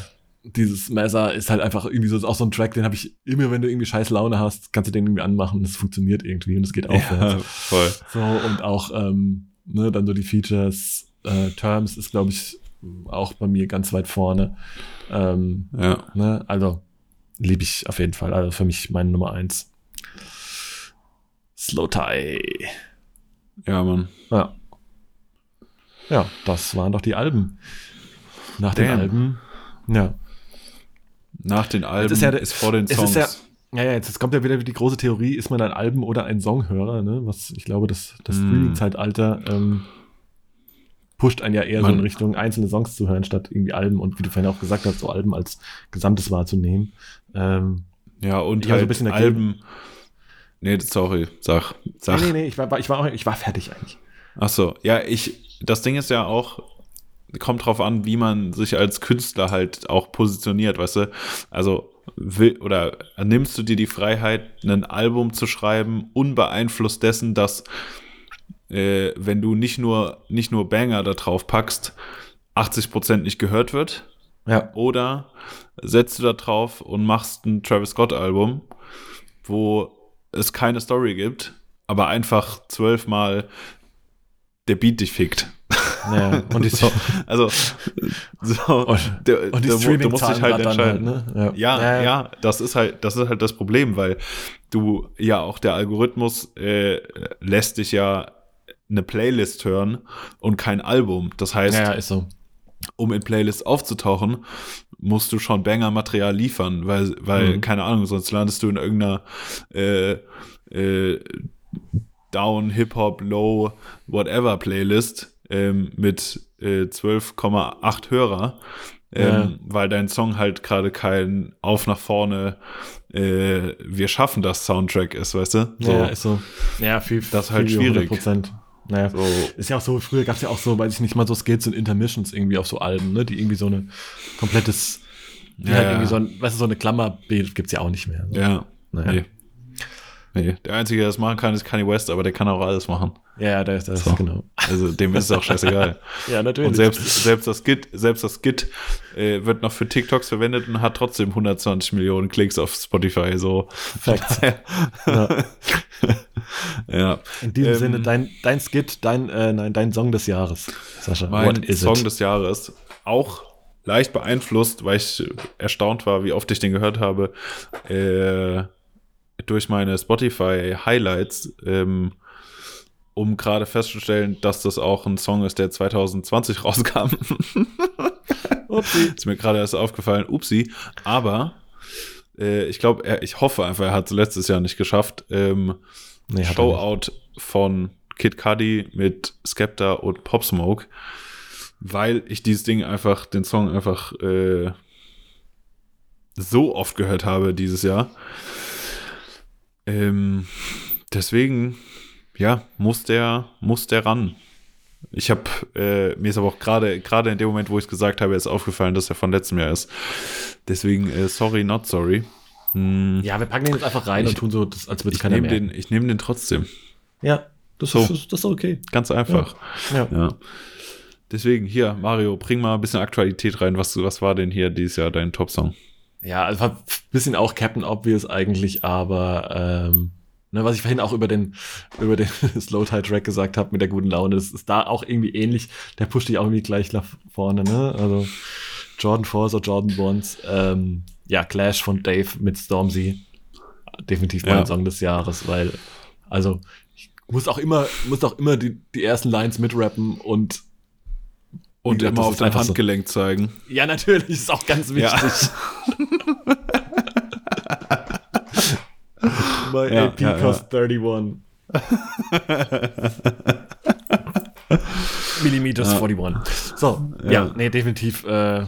Dieses Messer ist halt einfach irgendwie so, ist auch so ein Track, den habe ich immer, wenn du irgendwie scheiß Laune hast, kannst du den irgendwie anmachen und es funktioniert irgendwie und es geht aufwärts. ja voll. So, und auch, ähm, ne, dann so die Features, äh, Terms ist, glaube ich, auch bei mir ganz weit vorne. Ähm, Ja. ne, also, liebe ich auf jeden Fall. Also für mich meine Nummer eins. Slow Tie. Ja, Mann. Ja. Ja, das waren doch die Alben. Nach den Damn. Alben. Ja. Nach den Alben ist ja ist vor den es Songs. ist ja- Ja, ja, jetzt, jetzt kommt ja wieder die große Theorie, ist man ein Alben- oder ein Songhörer, ne? Was ich glaube, das, das Mm. Streaming-Zeitalter ähm, pusht einen ja eher so Man- in Richtung einzelne Songs zu hören, statt irgendwie Alben und wie du vorhin auch gesagt hast, so Alben als Gesamtes wahrzunehmen. Ähm, ja, und Ich hab so ein halt bisschen dagegen. Alben. Nee, sorry, sag. sag. nee, nee, nee, ich war, ich war, auch, ich war fertig eigentlich. Ach so, ja, ich, das Ding ist ja auch, kommt drauf an, wie man sich als Künstler halt auch positioniert, weißt du? Also, will, oder nimmst du dir die Freiheit, ein Album zu schreiben, unbeeinflusst dessen, dass, äh, wenn du nicht nur, nicht nur Banger da drauf packst, 80% nicht gehört wird? Ja. Oder setzt du da drauf und machst ein Travis Scott-Album, wo es keine Story gibt, aber einfach zwölfmal der Beat dich fickt. ja. Und die, So, also, so, Und- der, und die du, du musst dich halt entscheiden. ne? Ja, ja, das ist halt, das ist halt das Problem, weil du ja auch der Algorithmus äh, lässt dich ja eine Playlist hören und kein Album. Das heißt, Ja, ja, so. um in Playlists aufzutauchen, musst du schon Banger-Material liefern, weil, weil, Mhm. keine Ahnung, sonst landest du in irgendeiner äh, äh, Down, Hip-Hop, Low, whatever Playlist ähm, mit äh, 12,8 Hörer, ähm, Ja. weil dein Song halt gerade kein Auf nach vorne, äh, wir schaffen das Soundtrack ist, weißt du? So. Ja, ist so. Ja, viel, Das ist halt viel schwierig. Prozent. Naja, So. ist ja auch so, früher gab es ja auch so, weiß ich nicht mal, so Skits und Intermissions irgendwie auf so Alben, ne, die irgendwie so eine komplettes, die Ja, halt irgendwie so ein, weißt du, so eine Klammerbild gibt's ja auch nicht mehr. So. Ja. Naja. Nee. Nee. Der Einzige, der das machen kann, ist Kanye West, aber der kann auch alles machen. Ja, ja, da ist das, So. genau. Also dem ist es auch scheißegal. Ja, natürlich. Und selbst, selbst das Git, selbst das Git äh, wird noch für TikToks verwendet und hat trotzdem 120 Millionen Klicks auf Spotify. So. Facts. Ja. ja. In diesem Ähm, Sinne, dein, dein Skit, dein, äh, nein, dein Song des Jahres, Sascha. Mein Song it? des Jahres auch leicht beeinflusst, weil ich erstaunt war, wie oft ich den gehört habe, äh, durch meine Spotify Highlights, ähm, um gerade festzustellen, dass das auch ein Song ist, der 2020 rauskam. Upsi. Ist mir gerade erst aufgefallen, upsi. Aber äh, ich glaube, ich hoffe einfach, er hat es letztes Jahr nicht geschafft. Ähm, Nee, Showout von Kid Cudi mit Skepta und Pop Smoke, weil ich dieses Ding einfach, den Song einfach äh, so oft gehört habe dieses Jahr. Ähm, deswegen, ja, muss der, muss der ran. Ich habe, äh, mir ist aber auch gerade, gerade in dem Moment, wo ich es gesagt habe, ist aufgefallen, dass er von letztem Jahr ist. Deswegen, äh, sorry, not sorry. Hm. Ja, wir packen den jetzt einfach rein ich, und tun so, dass, als würde ich keiner den, Ich nehme den trotzdem. Ja, das, so. ist, das ist okay. Ganz einfach. Ja. ja. ja. Deswegen, hier, Mario, bring mal ein bisschen Aktualität rein. Was, was war denn hier dieses Jahr dein Top-Song? Ja, also war ein bisschen auch Captain Obvious eigentlich, aber ähm, ne, was ich vorhin auch über den, über den Slow Tide Track gesagt habe mit der guten Laune, das ist da auch irgendwie ähnlich. Der pusht dich auch irgendwie gleich nach vorne, ne? Also Jordan Force oder Jordan Bonds, ähm, ja, Clash von Dave mit Stormzy. Definitiv mein ja. Song des Jahres, weil, also, ich muss auch immer, muss auch immer die, die ersten Lines mitrappen und und immer auf dein Handgelenk so. zeigen. Ja, natürlich, ist auch ganz wichtig. Ja. My ja, AP ja, cost 31. Millimeters 41. So, ja, nee, definitiv, äh,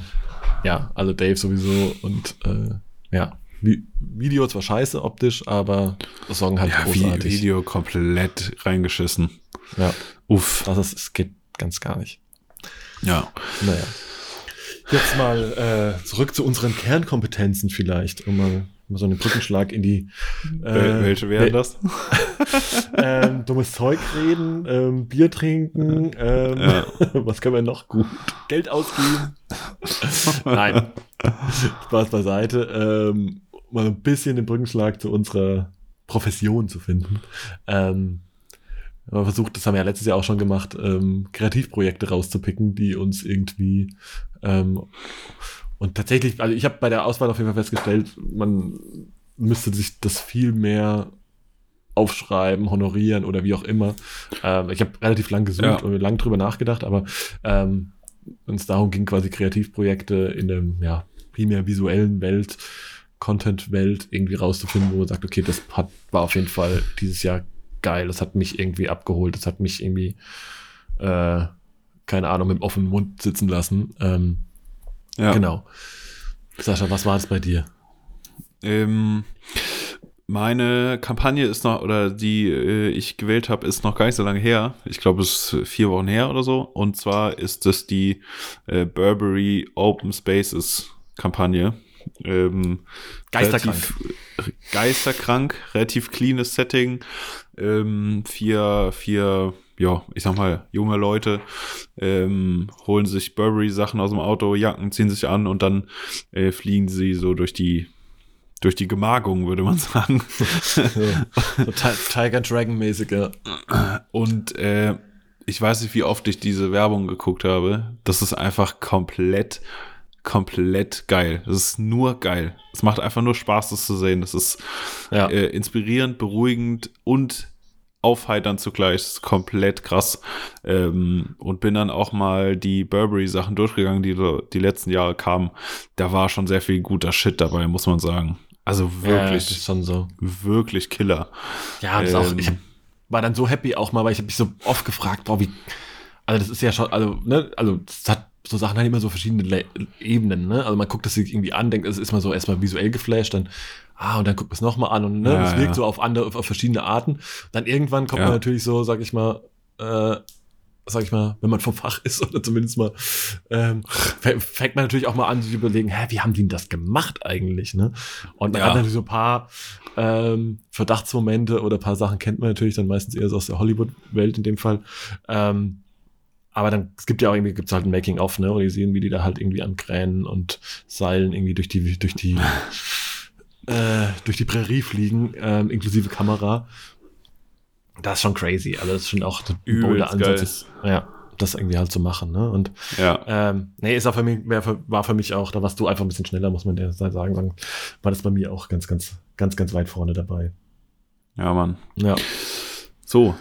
ja, also Dave sowieso und äh, ja, Video zwar scheiße optisch, aber der Song halt ja, großartig. Video komplett reingeschissen. Ja. Uff. Das ist, es geht ganz gar nicht. Ja. Naja. Jetzt mal äh, zurück zu unseren Kernkompetenzen vielleicht, um mal, mal so einen Brückenschlag in die. Äh, Welche wären das? ähm, dummes Zeug reden, ähm, Bier trinken, ähm, ja. was können wir noch gut? Geld ausgeben. Nein. Spaß beiseite. Ähm, mal ein bisschen den Brückenschlag zu unserer Profession zu finden. Ähm, wir versucht, das haben wir ja letztes Jahr auch schon gemacht, ähm, Kreativprojekte rauszupicken, die uns irgendwie ähm, und tatsächlich, also ich habe bei der Auswahl auf jeden Fall festgestellt, man müsste sich das viel mehr aufschreiben, honorieren oder wie auch immer. Ähm, ich habe relativ lang gesucht ja. und lang drüber nachgedacht, aber ähm, wenn es darum ging, quasi Kreativprojekte in der ja, primär visuellen Welt, Content-Welt irgendwie rauszufinden, wo man sagt, okay, das hat, war auf jeden Fall dieses Jahr geil, das hat mich irgendwie abgeholt, das hat mich irgendwie, äh, keine Ahnung, mit offenem Mund sitzen lassen. Ähm, ja. Genau. Sascha, was war es bei dir? Ähm, meine Kampagne ist noch, oder die äh, ich gewählt habe, ist noch gar nicht so lange her. Ich glaube, es ist vier Wochen her oder so. Und zwar ist es die äh, Burberry Open Spaces Kampagne. Ähm, Geisterkrank. Relativ, geisterkrank, relativ cleanes Setting. Ähm, vier, vier, ja, ich sag mal, junge Leute ähm, holen sich Burberry-Sachen aus dem Auto, Jacken, ziehen sich an und dann äh, fliegen sie so durch die durch die Gemagung, würde man sagen. so, so Tiger Dragon mäßig, ja. Und äh, ich weiß nicht, wie oft ich diese Werbung geguckt habe. Das ist einfach komplett komplett geil. Das ist nur geil. Es macht einfach nur Spaß, das zu sehen. Das ist ja. äh, inspirierend, beruhigend und aufheiternd zugleich. Das ist komplett krass. Ähm, und bin dann auch mal die Burberry-Sachen durchgegangen, die die letzten Jahre kamen. Da war schon sehr viel guter Shit dabei, muss man sagen. Also wirklich, ja, schon so. wirklich Killer. Ja, das ähm, auch, ich hab, war dann so happy auch mal, weil ich habe mich so oft gefragt, boah, wie, also das ist ja schon, also, ne, also das hat so Sachen halt immer so verschiedene Le Ebenen, ne? Also man guckt das sich irgendwie an, denkt, es ist mal so erstmal visuell geflasht, dann, ah, und dann guckt man es nochmal an und ne, es wirkt ja. so auf andere, auf verschiedene Arten. Dann irgendwann kommt ja. man natürlich so, sag ich mal, äh, sag ich mal, wenn man vom Fach ist oder zumindest mal, ähm, fängt man natürlich auch mal an zu überlegen, hä, wie haben die denn das gemacht eigentlich, ne? Und ja. hat natürlich so ein paar ähm, Verdachtsmomente oder ein paar Sachen kennt man natürlich dann meistens eher so aus der Hollywood-Welt in dem Fall. Ähm, aber dann, es gibt ja auch irgendwie, gibt's halt ein Making-of, ne, und die sehen, wie die da halt irgendwie an Kränen und Seilen irgendwie durch die, durch die, äh, durch die Prärie fliegen, äh, inklusive Kamera. Das ist schon crazy. Also, das ist schon auch ein bolder Ansatz. ja, das irgendwie halt zu machen, ne, und, ja. ähm, nee, ist auch für mich, war für mich auch, da warst du einfach ein bisschen schneller, muss man sagen, sagen, war das bei mir auch ganz, ganz, ganz, ganz weit vorne dabei. Ja, Mann. Ja. So,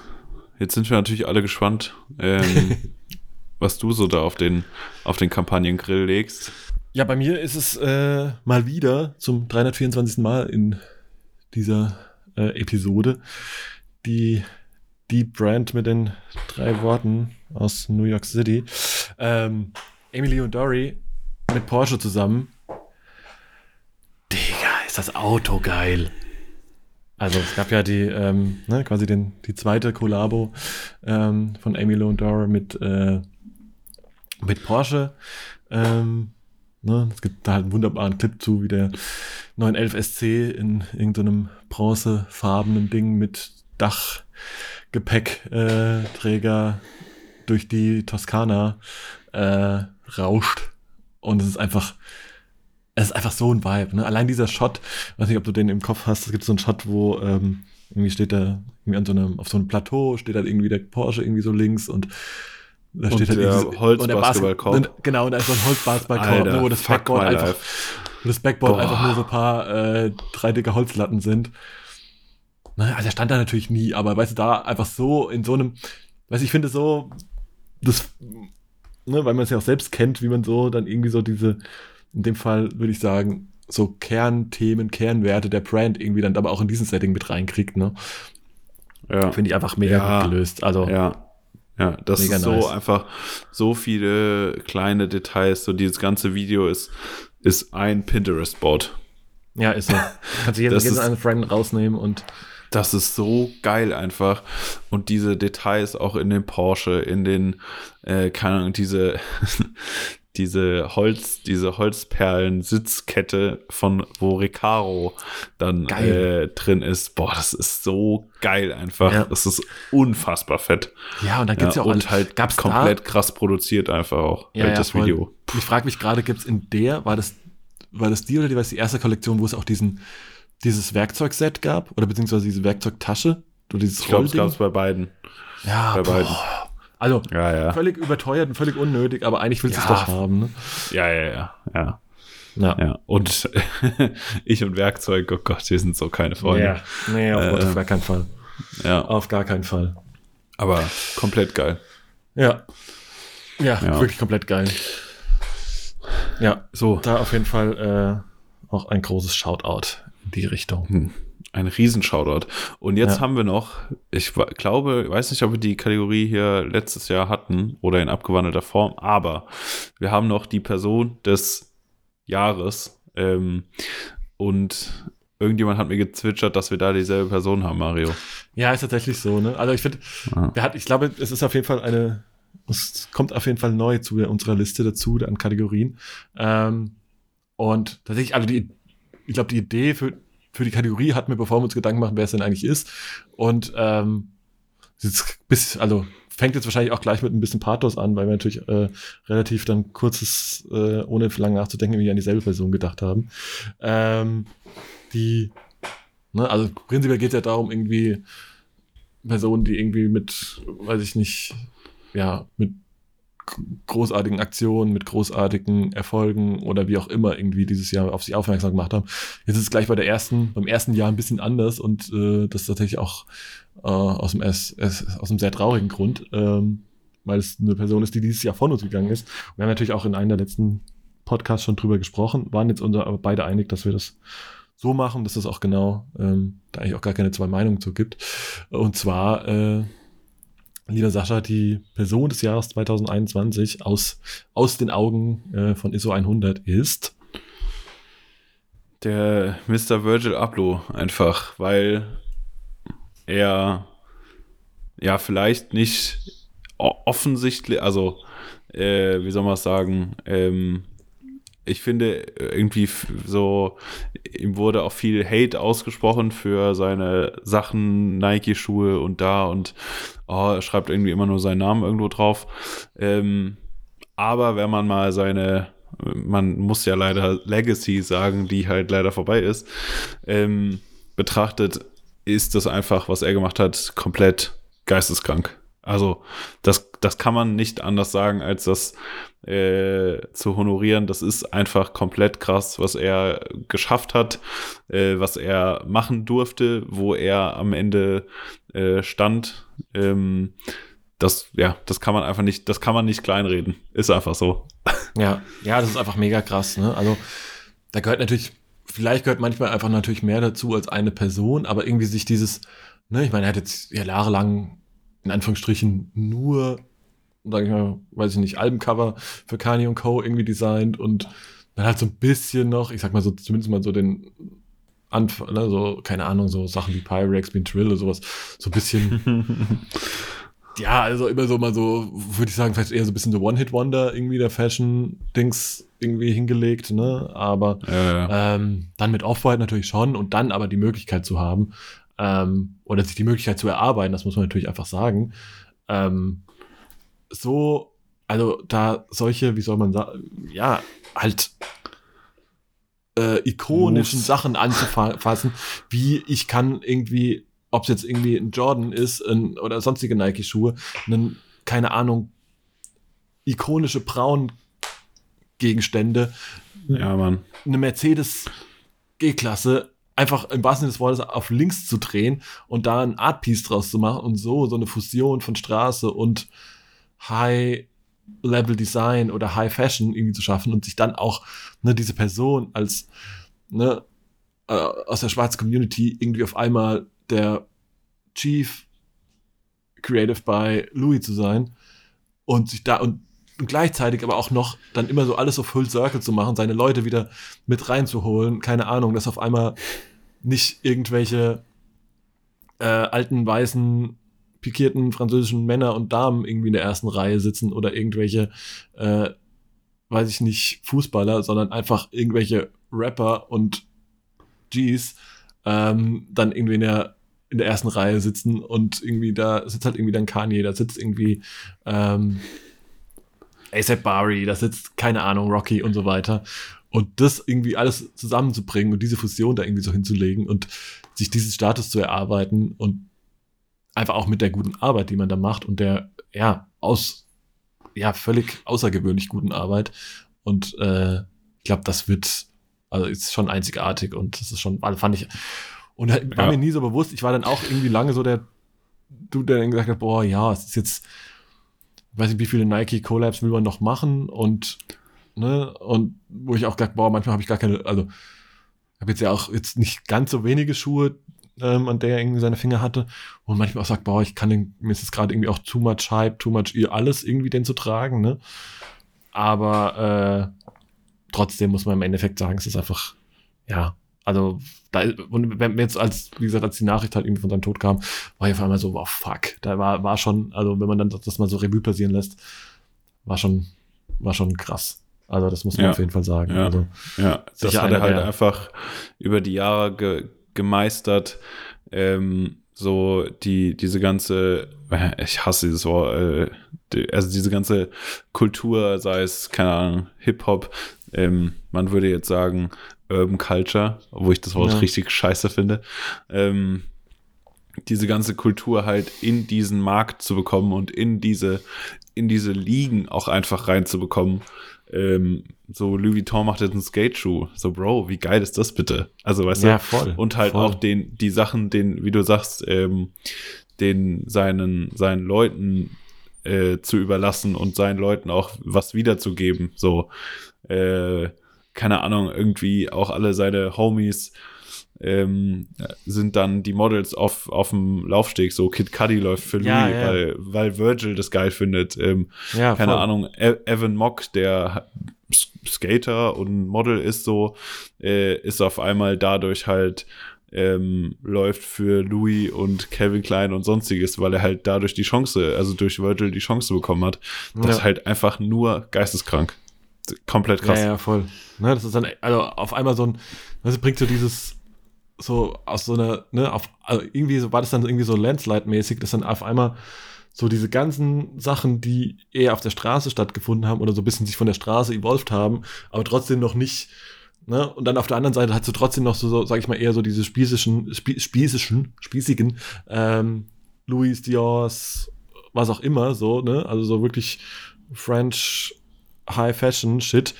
jetzt sind wir natürlich alle gespannt. Ähm, was du so da auf den, auf den Kampagnengrill legst. Ja, bei mir ist es äh, mal wieder zum 324. Mal in dieser äh, Episode die, die Brand mit den drei Worten aus New York City. Ähm, Emily und Dory mit Porsche zusammen. Digga, ist das Auto geil. Also es gab ja die, ähm, ne, quasi den, die zweite Kollabo ähm, von Amy Lone mit, äh, mit Porsche. Ähm, ne, es gibt da halt einen wunderbaren Clip zu, wie der 911 SC in irgendeinem bronzefarbenen Ding mit Dachgepäckträger äh, durch die Toskana äh, rauscht. Und es ist einfach, es ist einfach so ein Vibe. Ne? Allein dieser Shot, weiß nicht, ob du den im Kopf hast, es gibt so einen Shot, wo ähm, irgendwie steht da irgendwie an so einem, auf so einem Plateau, steht da irgendwie der Porsche irgendwie so links und da steht und halt der Holzbasketballkorb. Genau, und da ist so ein Holzbasketballkorb, ne, wo das Backboard einfach, wo das Backboard Boah. einfach nur so ein paar äh, drei dicke Holzlatten sind. Ne, also er stand da natürlich nie, aber weißt du, da einfach so in so einem, weißt du, ich finde so, das, ne, weil man es ja auch selbst kennt, wie man so dann irgendwie so diese, in dem Fall würde ich sagen, so Kernthemen, Kernwerte der Brand irgendwie dann aber auch in diesem Setting mit reinkriegt, ne? Ja. Finde ich einfach mega ja. gut gelöst. Also, ja. Ja, das mega ist so nice. einfach so viele kleine Details. So dieses ganze Video ist, ist ein Pinterest-Board. Ja, ist so. Kannst du jeden, jeden einen Frame rausnehmen und. Das ist so geil einfach. Und diese Details auch in den Porsche, in den, äh, keine Ahnung, diese, diese Holz, diese Holzperlen-Sitzkette von wo Recaro dann äh, drin ist. Boah, das ist so geil einfach. Ja. Das ist unfassbar fett. Ja, und dann gibt's ja, ja auch und halt gab's komplett da? krass produziert einfach auch ja, halt das Video. Ich frage mich gerade, gibt's in der, war das, war das die oder die, war die erste Kollektion, wo es auch diesen, dieses Werkzeugset gab oder beziehungsweise diese Werkzeugtasche? Du dieses ich glaube, es gab es bei beiden. Ja, bei boah. beiden. Also ja, ja. völlig überteuert und völlig unnötig, aber eigentlich willst du es doch haben. Ne? Ja, ja, ja, ja. Ja. ja. Und ich und Werkzeug, oh Gott, wir sind so keine Freunde. Ja. Nee, auf, äh, gar keinen Fall. Ja. Auf gar keinen Fall. Aber komplett geil. Ja. Ja, ja. wirklich komplett geil. Ja, so. Da auf jeden Fall äh, auch ein großes Shoutout in die Richtung. Hm. Ein Riesenshoutout. Und jetzt ja. haben wir noch, ich glaube, ich weiß nicht, ob wir die Kategorie hier letztes Jahr hatten oder in abgewandelter Form, aber wir haben noch die Person des Jahres. Ähm, und irgendjemand hat mir gezwitschert, dass wir da dieselbe Person haben, Mario. Ja, ist tatsächlich so, ne? Also ich finde, ja. ich glaube, es ist auf jeden Fall eine, es kommt auf jeden Fall neu zu unserer Liste dazu, an Kategorien. Ähm, und tatsächlich, also die, ich glaube, die Idee für für die Kategorie hatten wir, bevor wir uns Gedanken machen, wer es denn eigentlich ist. Und ähm, bis, also fängt jetzt wahrscheinlich auch gleich mit ein bisschen Pathos an, weil wir natürlich äh, relativ dann kurzes, äh, ohne lang nachzudenken, irgendwie an dieselbe Person gedacht haben. Ähm, die, ne, also prinzipiell geht es ja darum, irgendwie Personen, die irgendwie mit, weiß ich nicht, ja, mit großartigen Aktionen, mit großartigen Erfolgen oder wie auch immer irgendwie dieses Jahr auf sich aufmerksam gemacht haben. Jetzt ist es gleich bei der ersten, beim ersten Jahr ein bisschen anders und äh, das ist tatsächlich auch äh, aus, dem aus einem sehr traurigen Grund, ähm, weil es eine Person ist, die dieses Jahr von uns gegangen ist. Und wir haben natürlich auch in einem der letzten Podcasts schon drüber gesprochen, waren jetzt unser, aber beide einig, dass wir das so machen, dass es auch genau, ähm, da eigentlich auch gar keine zwei Meinungen zu gibt. Und zwar äh, Lieber Sascha, die Person des Jahres 2021 aus, aus den Augen äh, von ISO 100 ist? Der Mr. Virgil Abloh einfach, weil er ja vielleicht nicht offensichtlich, also äh, wie soll man es sagen, ähm, ich finde irgendwie so, ihm wurde auch viel Hate ausgesprochen für seine Sachen, Nike-Schuhe und da und oh, er schreibt irgendwie immer nur seinen Namen irgendwo drauf. Ähm, aber wenn man mal seine, man muss ja leider Legacy sagen, die halt leider vorbei ist, ähm, betrachtet, ist das einfach, was er gemacht hat, komplett geisteskrank. Also das, das kann man nicht anders sagen, als das äh, zu honorieren. Das ist einfach komplett krass, was er geschafft hat, äh, was er machen durfte, wo er am Ende äh, stand. Ähm, das, ja, das kann man einfach nicht, das kann man nicht kleinreden. Ist einfach so. Ja, ja, das ist einfach mega krass. Ne? Also da gehört natürlich, vielleicht gehört manchmal einfach natürlich mehr dazu als eine Person, aber irgendwie sich dieses, ne, ich meine, er hat jetzt ja jahrelang in Anführungsstrichen nur, sag ich mal, weiß ich nicht, Albencover für Kanye und Co. irgendwie designt und dann halt so ein bisschen noch, ich sag mal so, zumindest mal so den Anf ne, so, keine Ahnung, so Sachen wie Pyrex, wie Trill oder sowas, so ein bisschen, ja, also immer so mal so, würde ich sagen, vielleicht eher so ein bisschen so One-Hit-Wonder irgendwie der Fashion-Dings irgendwie hingelegt, ne, aber Ja, ja. ähm, dann mit Off-White natürlich schon und dann aber die Möglichkeit zu haben, ähm, oder sich die Möglichkeit zu erarbeiten, das muss man natürlich einfach sagen, ähm, so, also da solche, wie soll man sagen, ja, halt äh, ikonischen Moves. Sachen anzufassen, wie ich kann irgendwie, ob es jetzt irgendwie ein Jordan ist ein, oder sonstige Nike-Schuhe, einen, keine Ahnung, ikonische Braun-Gegenstände, ja, Mann. eine Mercedes G-Klasse einfach im wahrsten Sinne des Wortes auf links zu drehen und da ein Art-Piece draus zu machen und so so eine Fusion von Straße und High-Level-Design oder High-Fashion irgendwie zu schaffen und sich dann auch ne, diese Person als ne, äh, aus der schwarzen Community irgendwie auf einmal der Chief Creative by Louis zu sein und sich da und und gleichzeitig aber auch noch dann immer so alles auf Full Circle zu machen, seine Leute wieder mit reinzuholen, keine Ahnung, dass auf einmal nicht irgendwelche äh, alten, weißen, pikierten französischen Männer und Damen irgendwie in der ersten Reihe sitzen oder irgendwelche, äh, weiß ich nicht, Fußballer, sondern einfach irgendwelche Rapper und Gs ähm, dann irgendwie in der in der ersten Reihe sitzen und irgendwie da sitzt halt irgendwie dann Kanye, da sitzt irgendwie ähm, ASAP Bari, da sitzt, keine Ahnung, Rocky und so weiter. Und das irgendwie alles zusammenzubringen und diese Fusion da irgendwie so hinzulegen und sich diesen Status zu erarbeiten und einfach auch mit der guten Arbeit, die man da macht und der, ja, aus, ja, völlig außergewöhnlich guten Arbeit. Und äh, ich glaube, das wird, also ist schon einzigartig und das ist schon, also fand ich, und halt war Ja. mir nie so bewusst, ich war dann auch irgendwie lange so der Dude, der dann gesagt hat, boah, ja, es ist jetzt, weiß nicht, wie viele Nike-Collabs will man noch machen und, ne, und wo ich auch gesagt, boah, manchmal habe ich gar keine, also, habe jetzt ja auch jetzt nicht ganz so wenige Schuhe, ähm, an der er irgendwie seine Finger hatte, und manchmal auch sagt, boah, ich kann den, mir ist es gerade irgendwie auch too much Hype, too much ihr alles irgendwie den zu tragen, ne, aber, äh, trotzdem muss man im Endeffekt sagen, es ist einfach, ja, also, da, und wenn jetzt als, wie gesagt, als die Nachricht halt irgendwie von seinem Tod kam, war ich auf einmal so, wow, fuck. Da war, war schon, also wenn man dann das mal so Revue passieren lässt, war schon, war schon krass. Also das muss man Ja. auf jeden Fall sagen. Ja. Also, Ja, das hat er halt der- einfach über die Jahre ge gemeistert. Ähm, so die, diese ganze, äh, ich hasse dieses Wort, äh, die, also diese ganze Kultur, sei es, keine Ahnung, Hip-Hop, ähm, man würde jetzt sagen Urban Culture, obwohl ich das Wort Ja. richtig scheiße finde. Ähm, diese ganze Kultur halt in diesen Markt zu bekommen und in diese, in diese Ligen auch einfach reinzubekommen. Ähm, so Louis Vuitton macht jetzt einen Skate-Schuh. So, Bro, wie geil ist das bitte? Also, weißt ja, du, voll. und halt voll. auch den, die Sachen, den, wie du sagst, ähm, den seinen, seinen Leuten äh, zu überlassen und seinen Leuten auch was wiederzugeben. So, äh, keine Ahnung, irgendwie auch alle seine Homies ähm, sind dann die Models auf, auf dem Laufsteg. So Kid Cudi läuft für Louis, Ja, ja. Weil, weil Virgil das geil findet. Ähm, ja, keine voll. Ahnung, E- Evan Mock, der Skater und Model ist so, äh, ist auf einmal dadurch halt ähm, läuft für Louis und Calvin Klein und sonstiges, weil er halt dadurch die Chance, also durch Virgil die Chance bekommen hat. Das ist halt einfach nur geisteskrank. Komplett krass. Ja, ja, voll. Ne, das ist dann, also auf einmal so ein, das bringt so dieses, so aus so einer, ne, auf, also irgendwie so war das dann irgendwie so Landslide-mäßig, dass dann auf einmal so diese ganzen Sachen, die eher auf der Straße stattgefunden haben oder so ein bisschen sich von der Straße evolved haben, aber trotzdem noch nicht, ne, und dann auf der anderen Seite hast du trotzdem noch so, so sag ich mal, eher so diese spießischen, spie spießischen, spießigen, ähm, Louis Dior's, was auch immer, so, ne, also so wirklich French High Fashion Shit.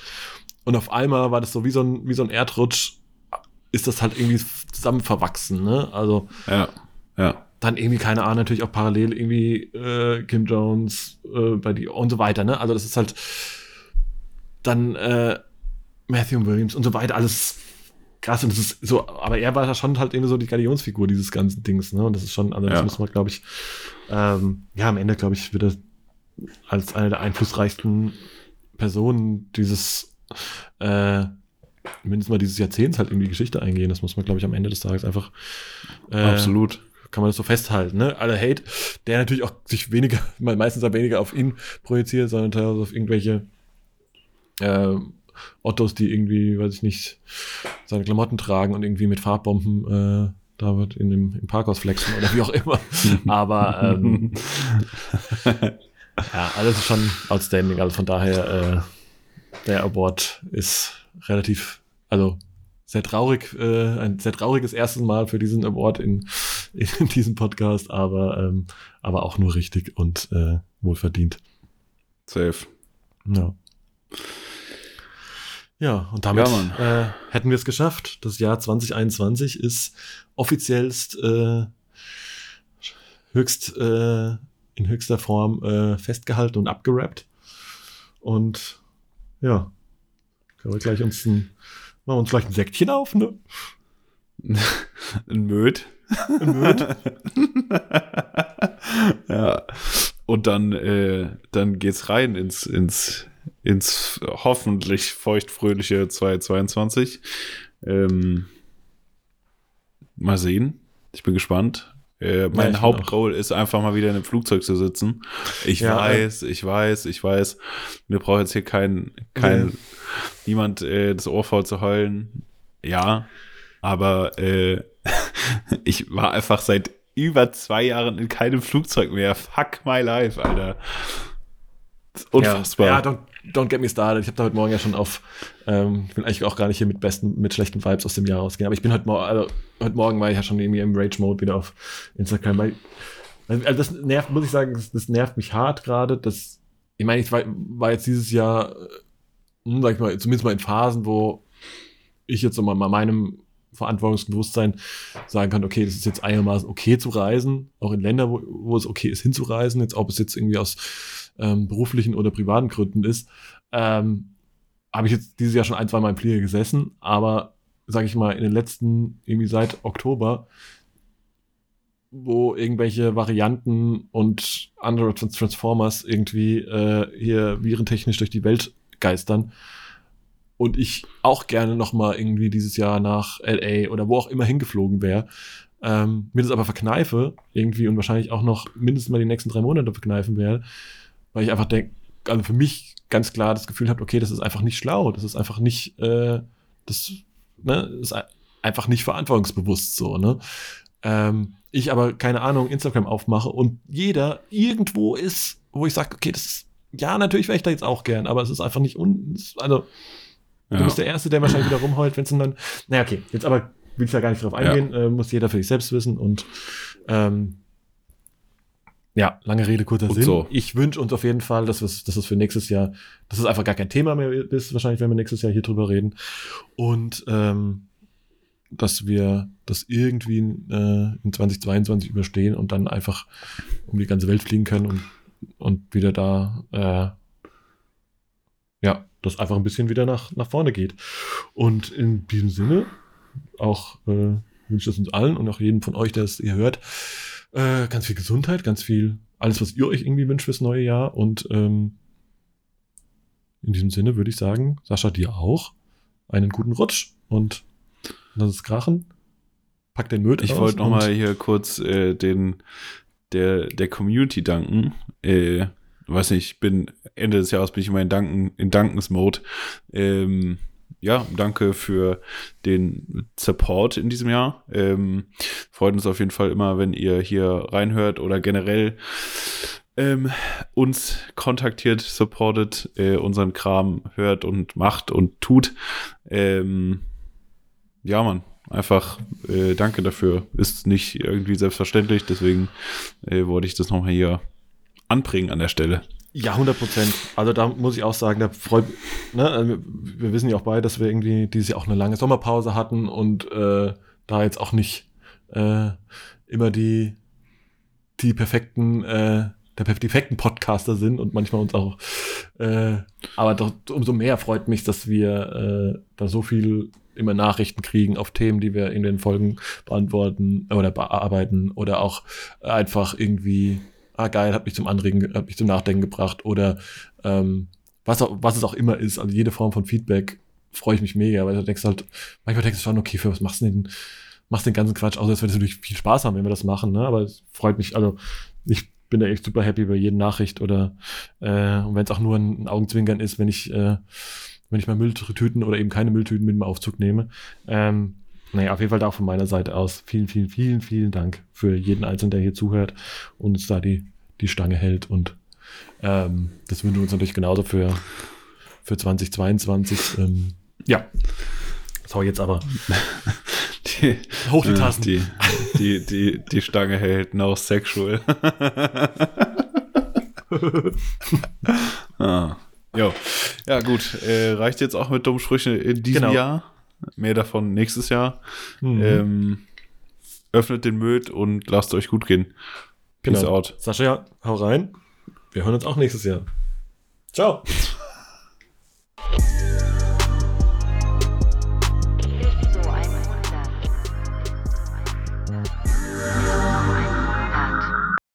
Und auf einmal war das so wie so ein, wie so ein Erdrutsch, ist das halt irgendwie zusammen verwachsen, ne? Also Ja, ja, dann irgendwie, keine Ahnung, natürlich auch parallel irgendwie äh, Kim Jones äh, bei die und so weiter, ne? Also das ist halt dann äh, Matthew Williams und so weiter, alles krass und das ist so, aber er war ja schon halt irgendwie so die Galionsfigur dieses ganzen Dings, ne? Und das ist schon, also das Ja. muss man, glaube ich, ähm, ja, am Ende, glaube ich, wird er als eine der einflussreichsten Personen dieses äh, mindestens mal dieses Jahrzehnts halt in die Geschichte eingehen. Das muss man, glaube ich, am Ende des Tages einfach äh, absolut kann man das so festhalten. Ne? Alle Hate, der natürlich auch sich weniger, meistens weniger auf ihn projiziert, sondern teilweise auf irgendwelche äh, Ottos, die irgendwie, weiß ich nicht, seine Klamotten tragen und irgendwie mit Farbbomben äh, da wird in dem, im Parkhaus flexen oder wie auch immer. Aber ähm, ja, alles ist schon outstanding. Also von daher, äh, der Award ist relativ, also sehr traurig, äh, ein sehr trauriges erstes Mal für diesen Award in, in diesem Podcast, aber, ähm, aber auch nur richtig und äh, wohlverdient. Safe. Ja. Ja, und damit ja, äh, hätten wir es geschafft. Das Jahr 2021 ist offiziellst äh, höchst äh, in höchster Form äh, festgehalten und abgerappt. Und ja, können wir gleich uns ein, machen wir uns gleich ein Säckchen auf, ne? ein Möd. Ein Möd. ja. Und dann, äh, dann geht's rein ins, ins ins hoffentlich feuchtfröhliche 2022. Ähm, mal sehen. Ich bin gespannt. Äh, mein ja, Hauptgoal ist einfach mal wieder in einem Flugzeug zu sitzen. Ich ja, weiß, ich weiß, ich weiß. Mir braucht jetzt hier kein, kein ja. niemand äh, das Ohr voll zu heulen. Ja, aber äh, ich war einfach seit über zwei Jahren in keinem Flugzeug mehr. Fuck my life, Alter. Unfassbar. Ja, ja don't, don't, get me started. Ich habe da heute Morgen ja schon auf, ähm, ich will eigentlich auch gar nicht hier mit besten, mit schlechten Vibes aus dem Jahr rausgehen, aber ich bin heute Morgen, also heute Morgen war ich ja schon irgendwie im Rage-Mode wieder auf Instagram. Weil, also das nervt, muss ich sagen, das, das nervt mich hart gerade. Das, ich meine, ich war, war jetzt dieses Jahr, hm, sag ich mal, zumindest mal in Phasen, wo ich jetzt so mal meinem Verantwortungsbewusstsein sagen kann, okay, das ist jetzt einigermaßen okay zu reisen, auch in Länder, wo, wo es okay ist hinzureisen, jetzt ob es jetzt irgendwie aus ähm, beruflichen oder privaten Gründen ist, ähm, habe ich jetzt dieses Jahr schon ein, zwei Mal im Flieger gesessen, aber sage ich mal, in den letzten, irgendwie seit Oktober, wo irgendwelche Varianten und andere Transformers irgendwie äh, hier virentechnisch durch die Welt geistern und ich auch gerne noch mal irgendwie dieses Jahr nach LA oder wo auch immer hingeflogen wäre, ähm, mir das aber verkneife irgendwie und wahrscheinlich auch noch mindestens mal die nächsten drei Monate verkneifen werde, weil ich einfach denke, also für mich ganz klar das Gefühl habe, okay, das ist einfach nicht schlau, das ist einfach nicht, äh, das, ne, ist einfach nicht verantwortungsbewusst so, ne? Ähm, ich aber, keine Ahnung, Instagram aufmache und jeder irgendwo ist, wo ich sage, okay, das ist, ja, natürlich wäre ich da jetzt auch gern, aber es ist einfach nicht un, also, ja. du bist der Erste, der wahrscheinlich wieder rumheult, wenn es dann, naja, okay, jetzt aber will ich da gar nicht drauf eingehen, ja. äh, muss jeder für sich selbst wissen und, ähm, ja, lange Rede, kurzer Und Sinn. So. Ich wünsche uns auf jeden Fall, dass, dass es für nächstes Jahr, dass es einfach gar kein Thema mehr ist, wahrscheinlich, wenn wir nächstes Jahr hier drüber reden. Und ähm, dass wir das irgendwie äh, in 2022 überstehen und dann einfach um die ganze Welt fliegen können und, und wieder da, äh, ja, das einfach ein bisschen wieder nach, nach vorne geht. Und in diesem Sinne, auch äh, wünsche ich es uns allen und auch jedem von euch, der es ihr hört, äh, ganz viel Gesundheit, ganz viel, alles, was ihr euch irgendwie wünscht fürs neue Jahr. Und ähm, in diesem Sinne würde ich sagen, Sascha, dir auch einen guten Rutsch und lass es krachen. Pack den Müll Ich wollte nochmal hier kurz äh, den der, der Community danken. Äh, weiß nicht, ich bin Ende des Jahres bin ich immer in Danken, in Dankensmode. Ähm, ja, danke für den Support in diesem Jahr. Ähm, freut uns auf jeden Fall immer, wenn ihr hier reinhört oder generell ähm, uns kontaktiert, supportet, äh, unseren Kram hört und macht und tut. Ähm, ja, Mann, einfach äh, danke dafür. Ist nicht irgendwie selbstverständlich, deswegen äh, wollte ich das nochmal hier anbringen an der Stelle. Ja, 100 Prozent. Also da muss ich auch sagen, da freut, ne, also wir wissen ja auch beide, dass wir irgendwie dieses Jahr auch eine lange Sommerpause hatten und äh, da jetzt auch nicht äh, immer die, die perfekten, äh, der perfekten Podcaster sind und manchmal uns auch, äh, aber doch umso mehr freut mich, dass wir äh, da so viel immer Nachrichten kriegen auf Themen, die wir in den Folgen beantworten oder bearbeiten oder auch einfach irgendwie ah geil, hat mich zum Anregen, hat mich zum Nachdenken gebracht oder ähm, was, was es auch immer ist, also jede Form von Feedback freue ich mich mega, weil du denkst halt, manchmal denkst du schon, okay, für was machst du denn, machst den ganzen Quatsch, außer dass wir natürlich viel Spaß haben, wenn wir das machen, ne? Aber es freut mich, also ich bin da echt super happy über jede Nachricht oder äh, wenn es auch nur ein Augenzwinkern ist, wenn ich, äh, wenn ich mal Mülltüten oder eben keine Mülltüten mit dem Aufzug nehme. Ähm, naja, auf jeden Fall da auch von meiner Seite aus. Vielen, vielen, vielen, vielen Dank für jeden Einzelnen, der hier zuhört und uns da die, die Stange hält. Und ähm, das wünschen wir uns natürlich genauso für, für 2022. Ähm, ja. So, jetzt aber. Die, Hoch die Tassen. Die, die, die, die Stange hält no sexual. ah. Jo. Ja, gut. Äh, reicht jetzt auch mit dummen Sprüchen in diesem Genau. Jahr. Mehr davon nächstes Jahr. Mhm. Ähm, öffnet den Möd und lasst euch gut gehen. Peace Genau. out. Sascha, hau rein. Wir hören uns auch nächstes Jahr. Ciao.